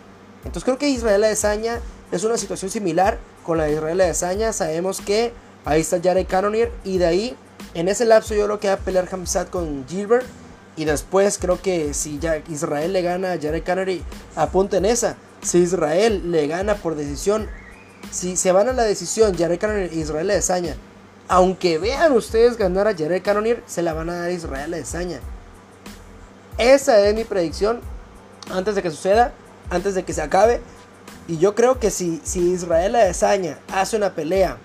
Entonces creo que Israel Adesanya es una situación similar con la de Israel Adesanya. Sabemos que ahí está Jared Cannonier. Y de ahí, en ese lapso yo lo que va a pelear Hamzat con Gilbert. Y después creo que si Israel le gana a Jared Cannonier, apunten esa. Si Israel le gana por decisión, si se van a la decisión Jared Cannonier e Israel Adesanya, aunque vean ustedes ganar a Jared Cannonier, se la van a dar a Israel Adesanya. Esa es mi predicción antes de que suceda, antes de que se acabe. Y yo creo que si, si Israel Adesanya hace una pelea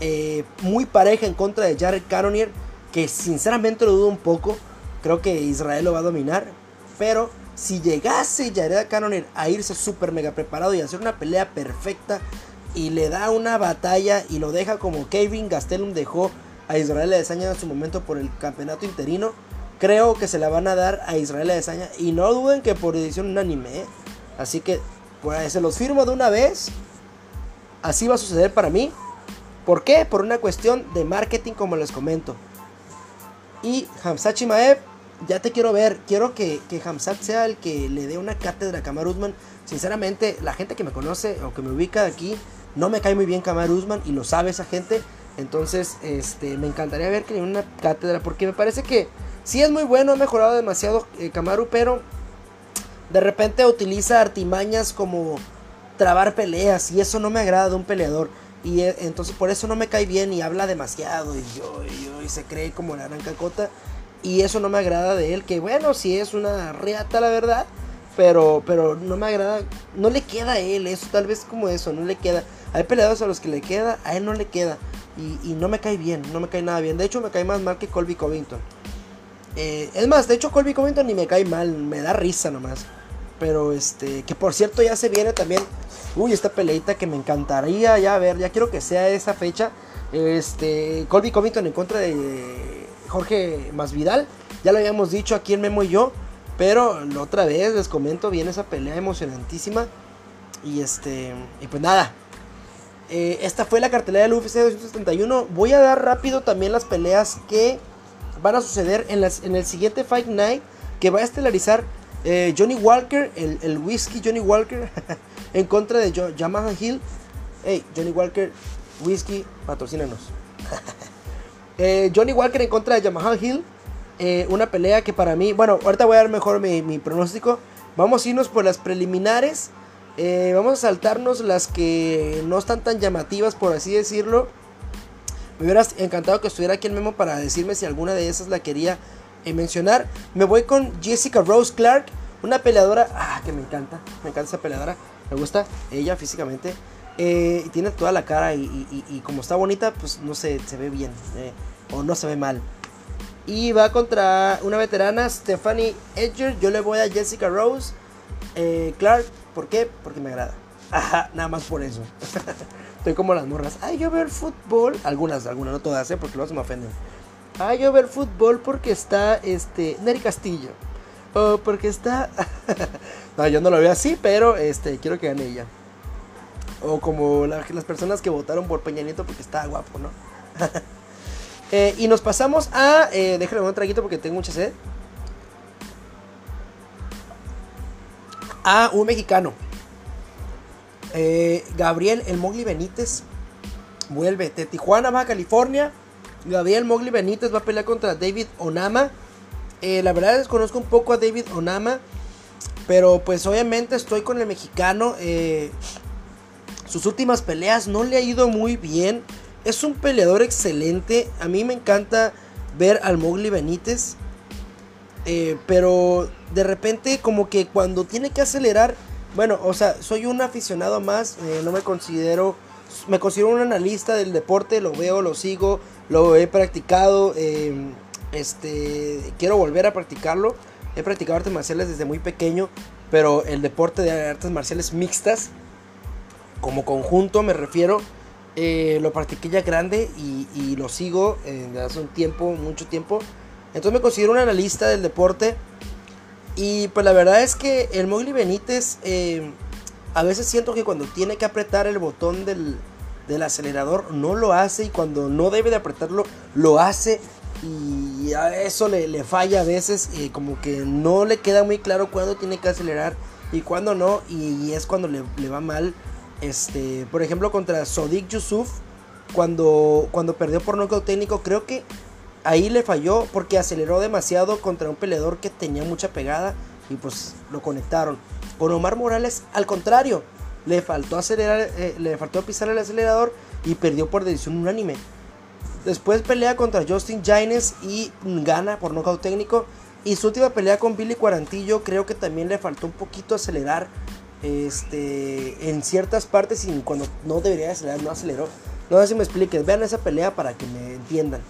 eh, muy pareja en contra de Jared Cannonier, que sinceramente lo dudo un poco, creo que Israel lo va a dominar. Pero si llegase Jared Cannonier a irse súper mega preparado y hacer una pelea perfecta y le da una batalla y lo deja como Kevin Gastelum dejó a Israel Adesanya en su momento por el campeonato interino, creo que se la van a dar a Israel Adesanya y no duden que por edición unánime. ¿eh? Así que pues, se los firmo de una vez. Así va a suceder para mí. ¿Por qué? Por una cuestión de marketing como les comento. Y Hamzat Chimaev, ya te quiero ver. Quiero que, que Hamzat sea el que le dé una cátedra a Kamar Usman. Sinceramente, la gente que me conoce o que me ubica aquí, no me cae muy bien Kamar Usman y lo sabe esa gente. Entonces, este, me encantaría ver que le una cátedra porque me parece que sí es muy bueno, ha mejorado demasiado eh, Kamaru, pero de repente utiliza artimañas como trabar peleas y eso no me agrada de un peleador. Y eh, entonces por eso no me cae bien y habla demasiado y, yo, y, se cree como la gran cacota. Y eso no me agrada de él, que bueno, sí es una reata la verdad, pero, pero no me agrada, no le queda a él, eso tal vez como eso, no le queda. Hay peleadores a los que le queda, a él no le queda. Y, no me cae bien, no me cae nada bien. De hecho me cae más mal que Colby Covington. Eh, es más, de hecho Colby Covington ni me cae mal, me da risa nomás. Pero este, que por cierto ya se viene también, uy, esta peleita que me encantaría ya ver, ya quiero que sea esa fecha. Este, Colby Covington en contra de Jorge Masvidal, ya lo habíamos dicho aquí en Memo y yo, pero otra vez les comento, viene esa pelea emocionantísima. Y este, y pues nada, eh, esta fue la cartelera del UFC 271. Voy a dar rápido también las peleas que van a suceder en, las, en el siguiente Fight Night que va a estelarizar eh, Johnny Walker, el, el, whisky Johnny Walker, en contra de Yamaha Hill. Hey, Johnny Walker, whisky, patrocínanos. eh, Johnny Walker en contra de Yamaha Hill. Eh, una pelea que para mí, bueno, ahorita voy a dar mejor mi, mi pronóstico. Vamos a irnos por las preliminares. Eh, vamos a saltarnos las que no están tan llamativas, por así decirlo. Me hubiera encantado que estuviera aquí el memo para decirme si alguna de esas la quería eh, mencionar. Me voy con Jessica Rose Clark, una peleadora ah, que me encanta. Me encanta esa peleadora. Me gusta ella físicamente. Eh, tiene toda la cara y, como está bonita, pues no se ve bien. O no se ve mal. Y va contra una veterana, Stephanie Edger. Yo le voy a Jessica Rose Clark. ¿Por qué? Porque me agrada. Ajá, nada más por eso. Estoy como las morras. Ay, yo veo el fútbol. Algunas, algunas, no todas, ¿eh? Porque luego se me ofenden. Ay, yo veo el fútbol porque está este Neri Castillo. O porque está. no, yo no lo veo así, pero este quiero que gane ella. O como las personas que votaron por Peña Nieto porque está guapo, ¿no? eh, y nos pasamos a. Eh, déjame un traguito porque tengo mucha sed. A un mexicano. Eh, Gabriel El Mogli Benítez vuelve de Tijuana, Baja California. Gabriel Mogli Benítez va a pelear contra David Onama. Eh, la verdad desconozco un poco a David Onama. Pero pues obviamente estoy con el mexicano. Eh, sus últimas peleas no le ha ido muy bien. Es un peleador excelente. A mí me encanta ver al Mogli Benítez. pero de repente como que cuando tiene que acelerar bueno, o sea, soy un aficionado más, eh, no me considero, me considero un analista del deporte, lo veo, lo sigo, lo he practicado, em, este, quiero volver a practicarlo. He practicado artes marciales desde muy pequeño, pero el deporte de artes marciales mixtas, como conjunto me refiero, eh, lo practiqué ya grande y, lo sigo eh, desde hace un tiempo, mucho tiempo. Entonces me considero un analista del deporte y pues la verdad es que el Mowgli Benítez eh, a veces siento que cuando tiene que apretar el botón del, acelerador no lo hace y cuando no debe de apretarlo lo hace y a eso le, falla a veces como que no le queda muy claro cuándo tiene que acelerar y cuándo no y, es cuando le, va mal. Este por ejemplo contra Sodik Yusuf cuando, cuando perdió por knockout técnico creo que ahí le falló porque aceleró demasiado contra un peleador que tenía mucha pegada y pues lo conectaron. Con Omar Morales, al contrario, le faltó acelerar, eh, le faltó pisar el acelerador y perdió por decisión unánime. Después pelea contra Justin Jaines y gana por nocaut técnico. Y su última pelea con Billy Cuarantillo creo que también le faltó un poquito acelerar este, en ciertas partes y cuando no debería acelerar no aceleró. No sé si me expliques, vean esa pelea para que me entiendan.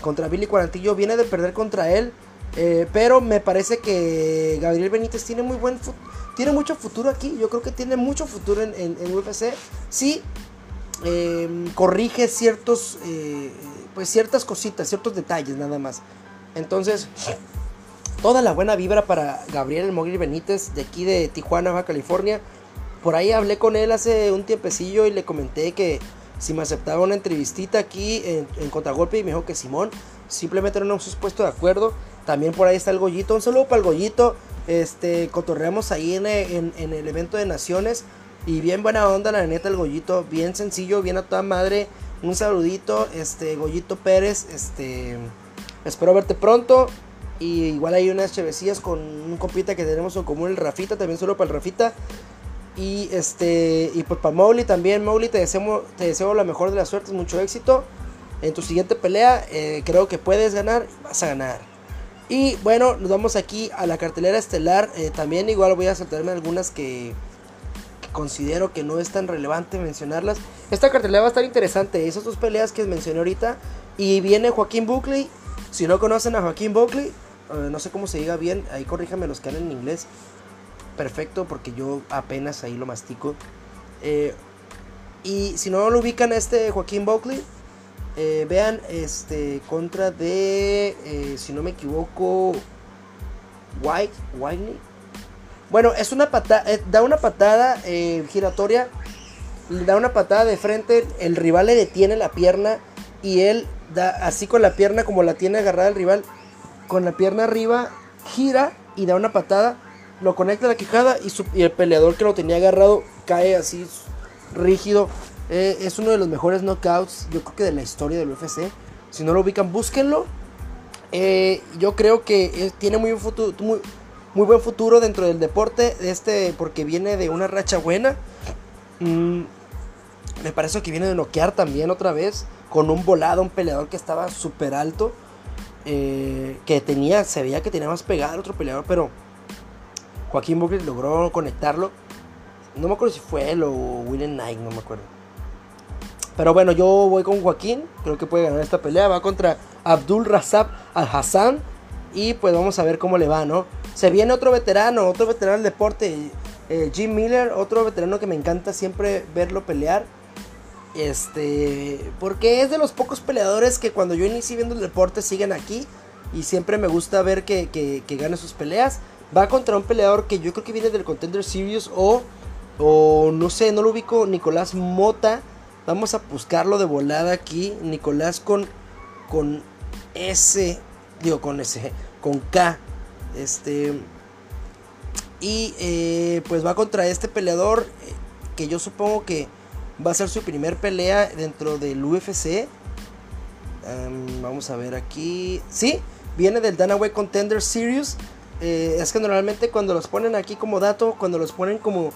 Contra Billy Cuarantillo viene de perder contra él, eh, pero me parece que Gabriel Benítez tiene muy buen tiene mucho futuro aquí. Yo creo que tiene mucho futuro en, UFC. Sí, em, corrige ciertos, eh, pues ciertas cositas, ciertos detalles nada más. Entonces, toda la buena vibra para Gabriel El Mogri Benítez de aquí de Tijuana, Baja California. Por ahí hablé con él hace un tiempecillo y le comenté que si me aceptaba una entrevistita aquí en, Contragolpe y me dijo que Simón. Simplemente no nos hemos puesto de acuerdo. También por ahí está el Gollito. Un saludo para el Gollito. Este, cotorreamos ahí en, en, el evento de Naciones. Y bien buena onda, la neta, el Gollito. Bien sencillo, bien a toda madre. Un saludito, este, Gollito Pérez. Este, espero verte pronto. Y igual hay unas chevecillas con un compita que tenemos en común, el Rafita, también solo para el Rafita. Y este y pues para Mowgli también, Mowgli, te deseo, te deseo la mejor de las suertes, mucho éxito. En tu siguiente pelea, eh, creo que puedes ganar, vas a ganar. Y bueno, nos vamos aquí a la cartelera estelar. Eh, también igual voy a saltarme algunas que, considero que no es tan relevante mencionarlas. Esta cartelera va a estar interesante. Esas dos peleas que mencioné ahorita. Y viene Joaquín Buckley. Si no conocen a Joaquín Buckley, eh, no sé cómo se diga bien, ahí corríjame los que hablan en inglés. Perfecto, porque yo apenas ahí lo mastico. Eh, y si no lo ubican a este Joaquín Buckley, eh, vean este contra de, si no me equivoco, White, Whitney. Bueno, es una patada, da una patada giratoria, da una patada de frente, el rival le detiene la pierna y él da así con la pierna como la tiene agarrada el rival, con la pierna arriba, gira y da una patada, lo conecta a la quijada y, el peleador que lo tenía agarrado cae así rígido. Eh, es uno de los mejores knockouts, yo creo que de la historia del UFC. Si no lo ubican, búsquenlo. Eh, yo creo que tiene muy, buen futuro dentro del deporte, este, porque viene de una racha buena. Mm, me parece que viene de noquear también otra vez, con un volado, un peleador que estaba súper alto. Eh, que tenía, se veía que tenía más pegada al otro peleador, pero Joaquín Buckley logró conectarlo. No me acuerdo si fue él o William Knight, no me acuerdo. Pero bueno, yo voy con Joaquín, creo que puede ganar esta pelea. Va contra Abdul Razab Al Hassan. Y pues vamos a ver cómo le va, ¿no? Se viene otro veterano, otro veterano del deporte, eh, Jim Miller, otro veterano que me encanta siempre verlo pelear. Este, porque es de los pocos peleadores que cuando yo inicié viendo el deporte siguen aquí. Y siempre me gusta ver que, que, gane sus peleas. Va contra un peleador que yo creo que viene del Contender Series o, o no sé, no lo ubico, Nicolás Mota. Vamos a buscarlo de volada aquí. Nicolás con, con S, digo con S, con K. Este, y eh, pues va contra este peleador eh, que yo supongo que Va a ser su primer pelea dentro del UFC. Vamos a ver aquí. Sí, viene del Danaway Contender Series. Eh, es que normalmente cuando los ponen aquí como dato, cuando los ponen como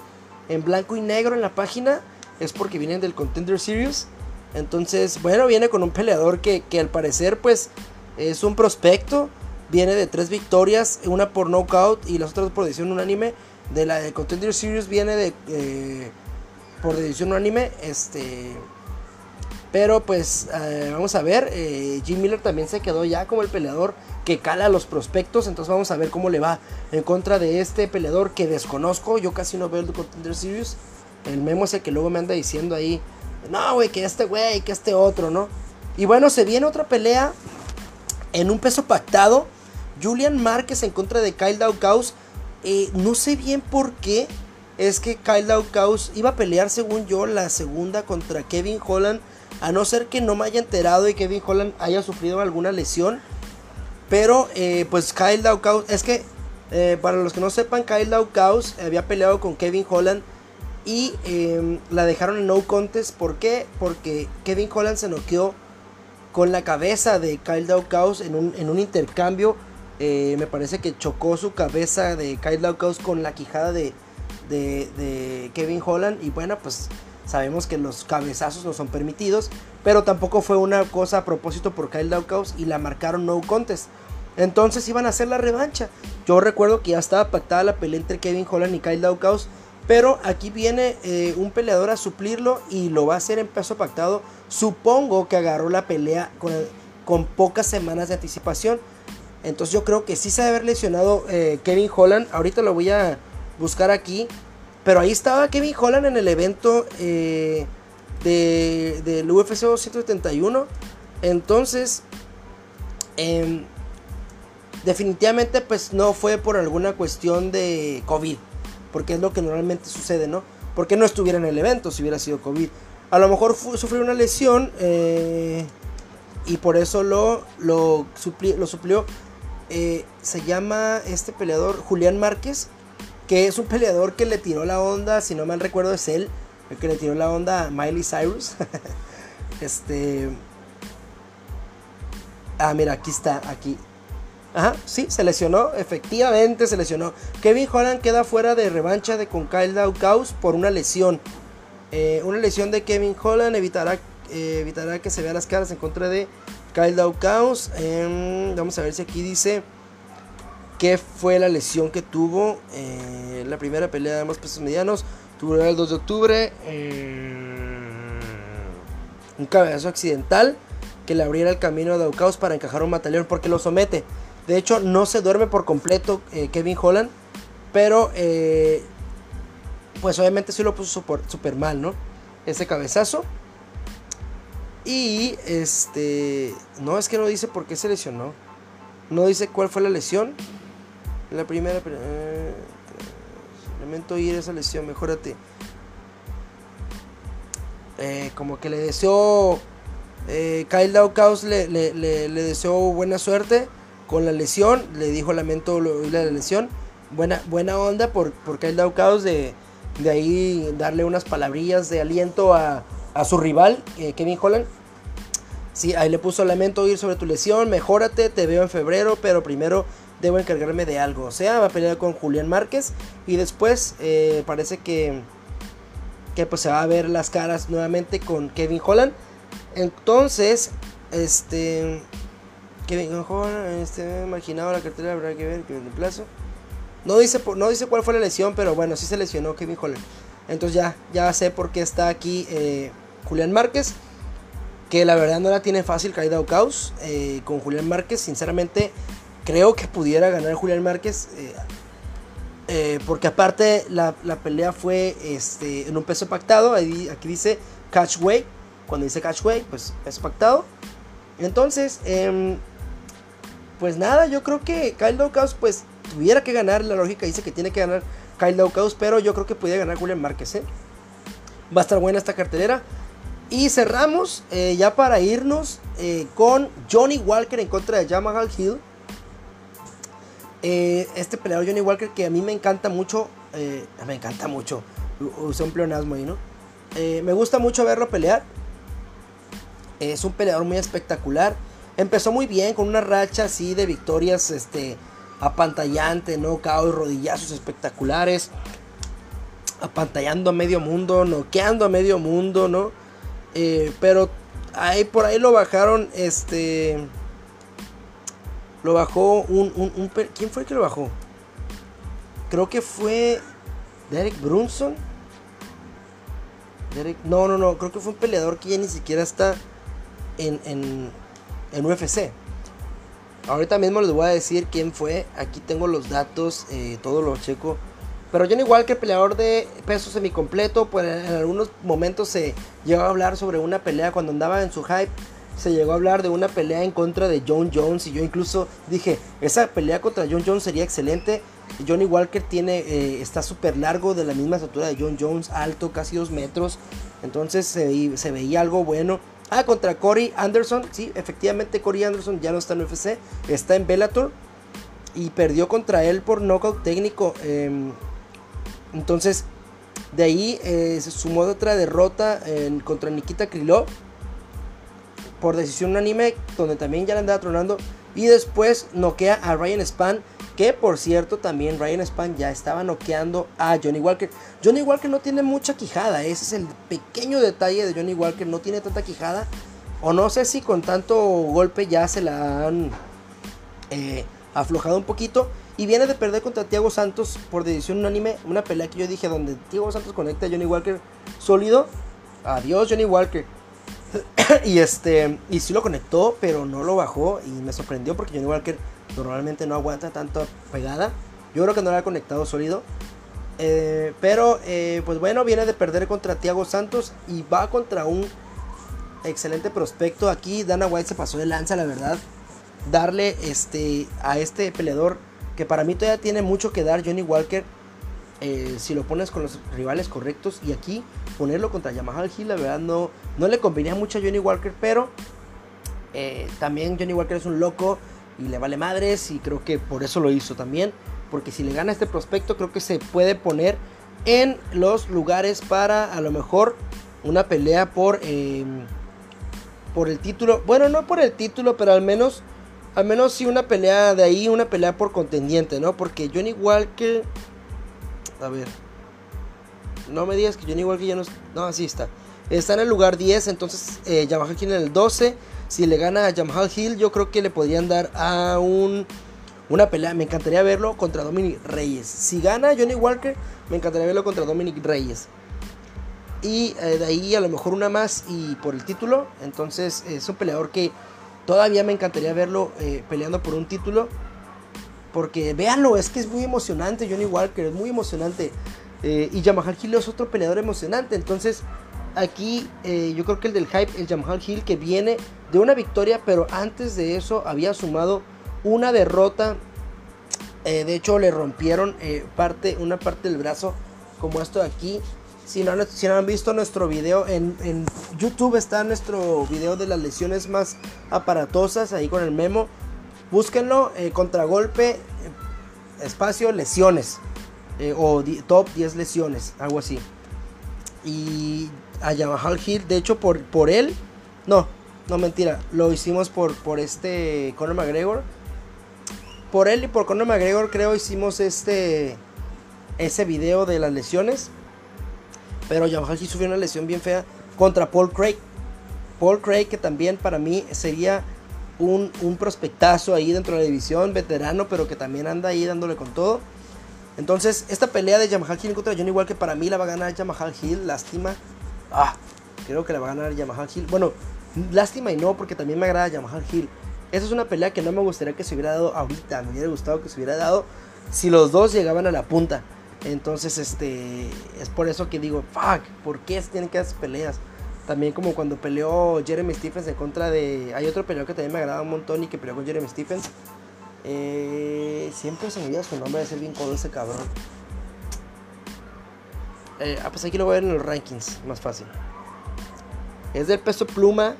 en blanco y negro en la página, es porque vienen del Contender Series. Entonces, bueno, viene con un peleador que, al parecer pues es un prospecto. Viene de tres victorias, una por knockout y las otras por decisión unánime. De la de Contender Series viene de... Eh, por decisión unánime. Este. Pero pues eh, vamos a ver. Eh, Jim Miller también se quedó ya como el peleador que cala los prospectos. Entonces vamos a ver cómo le va en contra de este peleador que desconozco. Yo casi no veo el Contender Series. El memo es el que luego me anda diciendo ahí. No, güey, que este güey, que este otro, ¿no? Y bueno, se viene otra pelea en un peso pactado. Julian Márquez en contra de Kyle Daukaus. Eh, no sé bien por qué es que Kyle Daukaus iba a pelear, según yo, la segunda contra Kevin Holland. A no ser que no me haya enterado y Kevin Holland haya sufrido alguna lesión. Pero, eh, pues Kyle Daukaus, es que, eh, para los que no sepan, Kyle Daukaus había peleado con Kevin Holland y em, la dejaron en no contest. ¿Por qué? Porque Kevin Holland se noqueó con la cabeza de Kyle Daukaus en un, intercambio. Eh, me parece que chocó su cabeza de Kyle Daukaus con la quijada de, de, Kevin Holland. Y bueno, pues sabemos que los cabezazos no son permitidos. Pero tampoco fue una cosa a propósito por Kyle Daukaus y la marcaron no contest. Entonces iban a hacer la revancha. Yo recuerdo que ya estaba pactada la pelea entre Kevin Holland y Kyle Daukaus. Pero aquí viene eh, un peleador a suplirlo y lo va a hacer en peso pactado. Supongo que agarró la pelea con, pocas semanas de anticipación. Entonces yo creo que sí se debe haber lesionado eh, Kevin Holland. Ahorita lo voy a buscar aquí. Pero ahí estaba Kevin Holland en el evento eh, de, del UFC 271. Entonces, em, definitivamente pues no fue por alguna cuestión de COVID porque es lo que normalmente sucede, ¿no? Porque no estuviera en el evento si hubiera sido COVID. A lo mejor sufrió una lesión eh, y por eso lo, lo, suplió. Eh, se llama este peleador Julián Márquez, que es un peleador que le tiró la onda, si no mal recuerdo es él, el que le tiró la onda a Miley Cyrus. este... Ah, mira, aquí está, aquí. Ajá, sí, se lesionó, efectivamente se lesionó. Kevin Holland queda fuera de revancha de con Kyle Daukaus por una lesión. Eh, una lesión de Kevin Holland evitará, eh, evitará que se vean las caras en contra de Kyle Daukaus. Em, vamos a ver si aquí dice qué fue la lesión que tuvo. Eh, la primera pelea de más pesos medianos. Tuvo el 2 de octubre. un cabezazo accidental que le abriera el camino a Daukaus para encajar un mataleón porque lo somete. De hecho, no se duerme por completo eh, Kevin Holland. Pero, eh, pues obviamente sí lo puso súper mal, ¿no? Ese cabezazo. Y, este... No, es que no dice por qué se lesionó. No dice cuál fue la lesión. La primera... Eh, lamento ir esa lesión, mejórate. Eh, como que le deseo... Kyle Daukaus le, le, le, deseo buena suerte con la lesión, le dijo lamento la lesión, buena, buena onda por, él dado caos de, de ahí darle unas palabrillas de aliento a, a su rival, eh, Kevin Holland. Sí, ahí le puso lamento ir sobre tu lesión, mejórate, te veo en febrero, pero primero debo encargarme de algo. O sea, va a pelear con Julián Márquez y después eh, parece que, que pues se va a ver las caras nuevamente con Kevin Holland. Entonces, este Kevin Holland, este, marginado la cartera, habrá que ver el plazo. No dice, no dice cuál fue la lesión, pero bueno, sí se lesionó Kevin Holland. Entonces ya, ya sé por qué está aquí eh, Julián Márquez. Que la verdad no la tiene fácil caída o caos con Julián Márquez. Sinceramente, creo que pudiera ganar Julián Márquez. Eh, porque aparte la, pelea fue este, en un peso pactado. Aquí dice catchway. Cuando dice catchway, pues peso pactado. Entonces, eh, pues nada, yo creo que Kyle Daukaus pues tuviera que ganar, la lógica dice que tiene que ganar Kyle Daukaus, pero yo creo que puede ganar Julian Márquez, ¿eh? Va a estar buena esta cartelera. Y cerramos eh, ya para irnos eh, con Johnny Walker en contra de Jamal Hill. Este peleador Johnny Walker que a mí me encanta mucho, me encanta mucho, usé un pleonasmo ahí, ¿no? me gusta mucho verlo pelear. Es un peleador muy espectacular empezó muy bien con una racha así de victorias este, apantallante, ¿no? Caos rodillazos espectaculares. Apantallando a medio mundo, noqueando a medio mundo, ¿no? Eh, pero ahí por ahí lo bajaron, este... Lo bajó un, un, ¿Quién fue el que lo bajó? Creo que fue Derek Brunson. Derek, no, no, no. Creo que fue un peleador que ya ni siquiera está en, en UFC. Ahorita mismo les voy a decir quién fue. Aquí tengo los datos, eh, todo lo checo. Pero Johnny Walker, peleador de peso semicompleto, pues en algunos momentos se llegó a hablar sobre una pelea cuando andaba en su hype. Se llegó a hablar de una pelea en contra de John Jones y yo incluso dije, esa pelea contra John Jones sería excelente. Johnny Walker tiene, eh, está súper largo, de la misma estatura de John Jones, alto, casi dos metros. Entonces se veía algo bueno. Ah, contra Corey Anderson. Sí, efectivamente Corey Anderson ya no está en UFC. Está en Bellator. Y perdió contra él por knockout técnico. Em, entonces, de ahí eh, se sumó otra derrota contra Nikita Krylov. Por decisión unánime, donde también ya le andaba tronando. Y después noquea a Ryan Span, que por cierto también Ryan Span ya estaba noqueando a Johnny Walker. Johnny Walker no tiene mucha quijada, ese es el pequeño detalle de Johnny Walker, no tiene tanta quijada. O no sé si con tanto golpe ya se la han eh, aflojado un poquito. Y viene de perder contra Thiago Santos por decisión unánime. Una pelea que yo dije donde Thiago Santos conecta a Johnny Walker sólido. Adiós Johnny Walker. y este y sí lo conectó, pero no lo bajó y me sorprendió porque Johnny Walker normalmente no aguanta tanto pegada. Yo creo que no lo ha conectado sólido. Eh, pero eh, pues bueno, viene de perder contra Thiago Santos y va contra un excelente prospecto. Aquí Dana White se pasó de lanza, la verdad. Darle este a este peleador que para mí todavía tiene mucho que dar Johnny Walker eh, si lo pones con los rivales correctos. Y aquí ponerlo contra Yamaha Hill, la verdad no, no le convenía mucho a Johnny Walker, pero eh, también Johnny Walker es un loco y le vale madres y creo que por eso lo hizo también. Porque si le gana este prospecto creo que se puede poner en los lugares para a lo mejor una pelea por, em, por el título. Bueno, no por el título, pero al menos, al menos sí una pelea de ahí, una pelea por contendiente, ¿no? Porque Johnny Walker a ver. No me digas que Johnny Walker ya no... No, así está. Está en el lugar 10, entonces eh, Yamaha Hill en el 12. Si le gana a Yamaha Hill, yo creo que le podrían dar a un, una pelea. Me encantaría verlo contra Dominic Reyes. Si gana Johnny Walker, me encantaría verlo contra Dominic Reyes. Y eh, de ahí a lo mejor una más y por el título. Entonces es un peleador que todavía me encantaría verlo eh, peleando por un título. Porque véanlo, es que es muy emocionante Johnny Walker, es muy emocionante. Eh, y Yamaha Hill es otro peleador emocionante. Entonces, aquí eh, yo creo que el del hype, el Yamaha Hill, que viene de una victoria, pero antes de eso había sumado una derrota. Eh, de hecho, le rompieron parte, una parte del brazo, como esto de aquí. Si no, han visto nuestro video, en YouTube está nuestro video de las lesiones más aparatosas, ahí con el memo. Búsquenlo, eh, contragolpe, eh, espacio, lesiones. Eh, o top 10 lesiones, algo así. Y a Yamaha Hill, de hecho, por, por él, no, no mentira, lo hicimos por, por este Conor McGregor. Por él y por Conor McGregor, creo, hicimos este ese video de las lesiones. Pero Yamaha Hill sufrió una lesión bien fea contra Paul Craig. Paul Craig, que también para mí sería un, prospectazo ahí dentro de la división, veterano, pero que también anda ahí dándole con todo. Entonces, esta pelea de Yamaha Hill contra Johnny que para mí la va a ganar Yamaha Hill, lástima. Ah, creo que la va a ganar Yamaha Hill. Bueno, lástima y no, porque también me agrada Yamaha Hill. Esa es una pelea que no me gustaría que se hubiera dado ahorita. Me hubiera gustado que se hubiera dado si los dos llegaban a la punta. Entonces, este, es por eso que digo, fuck, ¿por qué tienen que hacer peleas? También como cuando peleó Jeremy Stephens en contra de... Hay otro peleador que también me agrada un montón y que peleó con Jeremy Stephens. Eh, siempre se me olvida su nombre de ser bien con ese cabrón. Eh, ah, pues aquí lo voy a ver en los rankings, más fácil. Es del peso pluma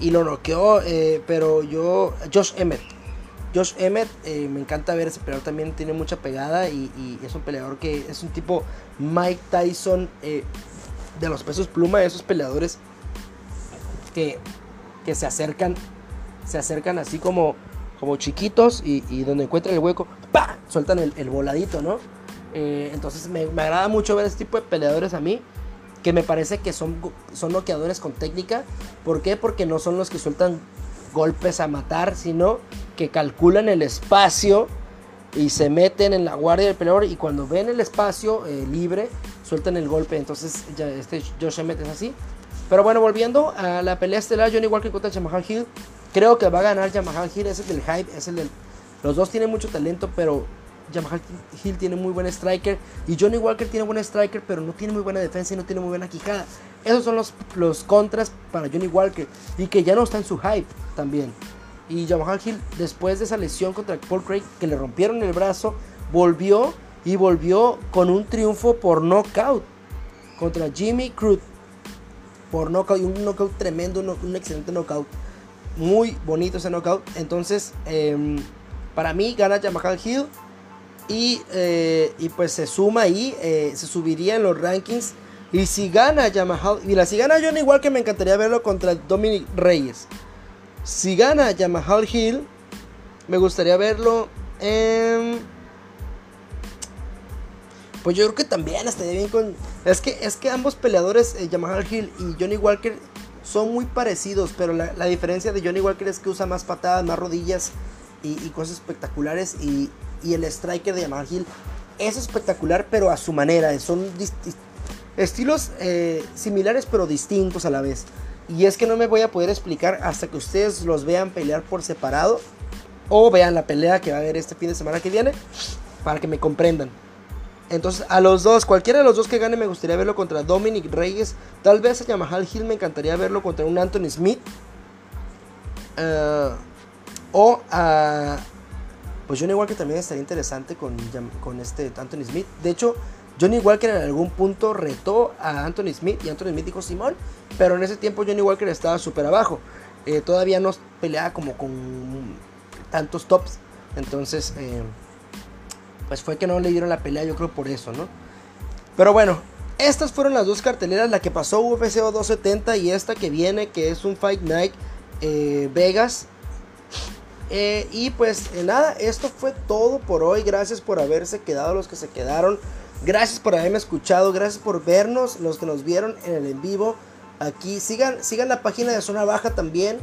y lo noqueó, eh, pero yo... Josh Emmett. Josh Emmett, me encanta ver ese peleador, también tiene mucha pegada y, es un peleador que es un tipo Mike Tyson de los pesos pluma, esos peleadores que, que se acercan, se acercan así como, como chiquitos y, donde encuentran el hueco, ¡pa! Sueltan el, voladito, ¿no? Eh, entonces me, agrada mucho ver este tipo de peleadores a mí, que me parece que son, son noqueadores con técnica. ¿Por qué? Porque no son los que sueltan golpes a matar, sino que calculan el espacio y se meten en la guardia del peleador y cuando ven el espacio eh, libre sueltan el golpe. Entonces ya este Josh Emmett es así. Pero bueno, volviendo a la pelea estelar, Johnny Walker contra Yamaha Hill. Creo que va a ganar Yamaha Hill, es el del hype, es el del... Los dos tienen mucho talento, pero Yamaha Hill tiene muy buen striker. Y Johnny Walker tiene buen striker, pero no tiene muy buena defensa y no tiene muy buena quijada. Esos son los, los contras para Johnny Walker. Y que ya no está en su hype también. Y Yamaha Hill, después de esa lesión contra Paul Craig, que le rompieron el brazo, volvió y volvió con un triunfo por knockout contra Jimmy Cruz. Por knockout, y un knockout tremendo, un, excelente knockout. Muy bonito ese knockout. Entonces, em, para mí gana Yamaha Hill. Y, eh, y, pues se suma ahí, eh, se subiría en los rankings Y si gana Yamaha, mira, si gana Johnny Walker me encantaría verlo contra Dominic Reyes. Si gana Yamaha Hill, me gustaría verlo en... Pues yo creo que también estaría bien con... Es que, es que ambos peleadores, eh, Yamaha Hill y Johnny Walker, son muy parecidos, pero la, diferencia de Johnny Walker es que usa más patadas, más rodillas y, cosas espectaculares. Y, y, el striker de Yamaha Hill es espectacular, pero a su manera. Son estilos eh, similares, pero distintos a la vez. Y es que no me voy a poder explicar hasta que ustedes los vean pelear por separado. O vean la pelea que va a haber este fin de semana que viene. Para que me comprendan. Entonces, a los dos, cualquiera de los dos que gane, me gustaría verlo contra Dominic Reyes. Tal vez a Yamaha Hill me encantaría verlo contra un Anthony Smith. Eh, o a. Pues Johnny Walker también estaría interesante con, con este Anthony Smith. De hecho, Johnny Walker en algún punto retó a Anthony Smith y Anthony Smith dijo Simón. Pero en ese tiempo Johnny Walker estaba súper abajo. Eh, todavía no peleaba como con tantos tops. Entonces. Eh, pues fue que no le dieron la pelea, yo creo por eso, ¿no? Pero bueno, estas fueron las dos carteleras, la que pasó UFC 270 y esta que viene, que es un Fight Night eh, Vegas. Eh, y pues eh, nada, esto fue todo por hoy. Gracias por haberse quedado los que se quedaron. Gracias por haberme escuchado. Gracias por vernos, los que nos vieron en el en vivo. Aquí sigan, sigan la página de Zona Baja también.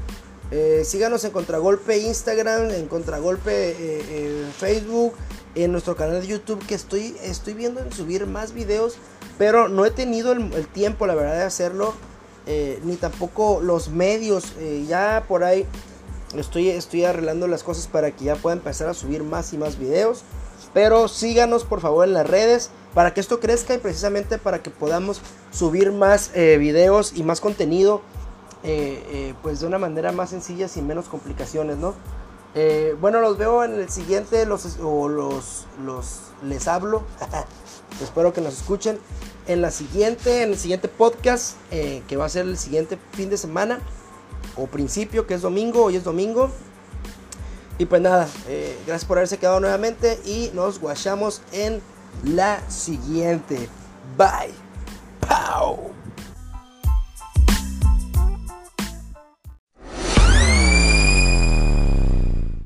síganos en Contragolpe Instagram, en Contragolpe Facebook en nuestro canal de YouTube que estoy, estoy viendo en subir más videos, pero no he tenido el, tiempo, la verdad, de hacerlo, eh, ni tampoco los medios. Eh, ya por ahí estoy, estoy arreglando las cosas para que ya pueda empezar a subir más y más videos. Pero síganos por favor en las redes para que esto crezca y precisamente para que podamos subir más eh, videos y más contenido pues de una manera más sencilla sin menos complicaciones, ¿no? Eh, bueno, los veo en el siguiente, los, o los, les hablo. Espero que nos escuchen en la siguiente, en el siguiente podcast, eh, que va a ser el siguiente fin de semana o principio, que es domingo, hoy es domingo. Y pues nada, eh, gracias por haberse quedado nuevamente y nos guachamos en la siguiente. Bye.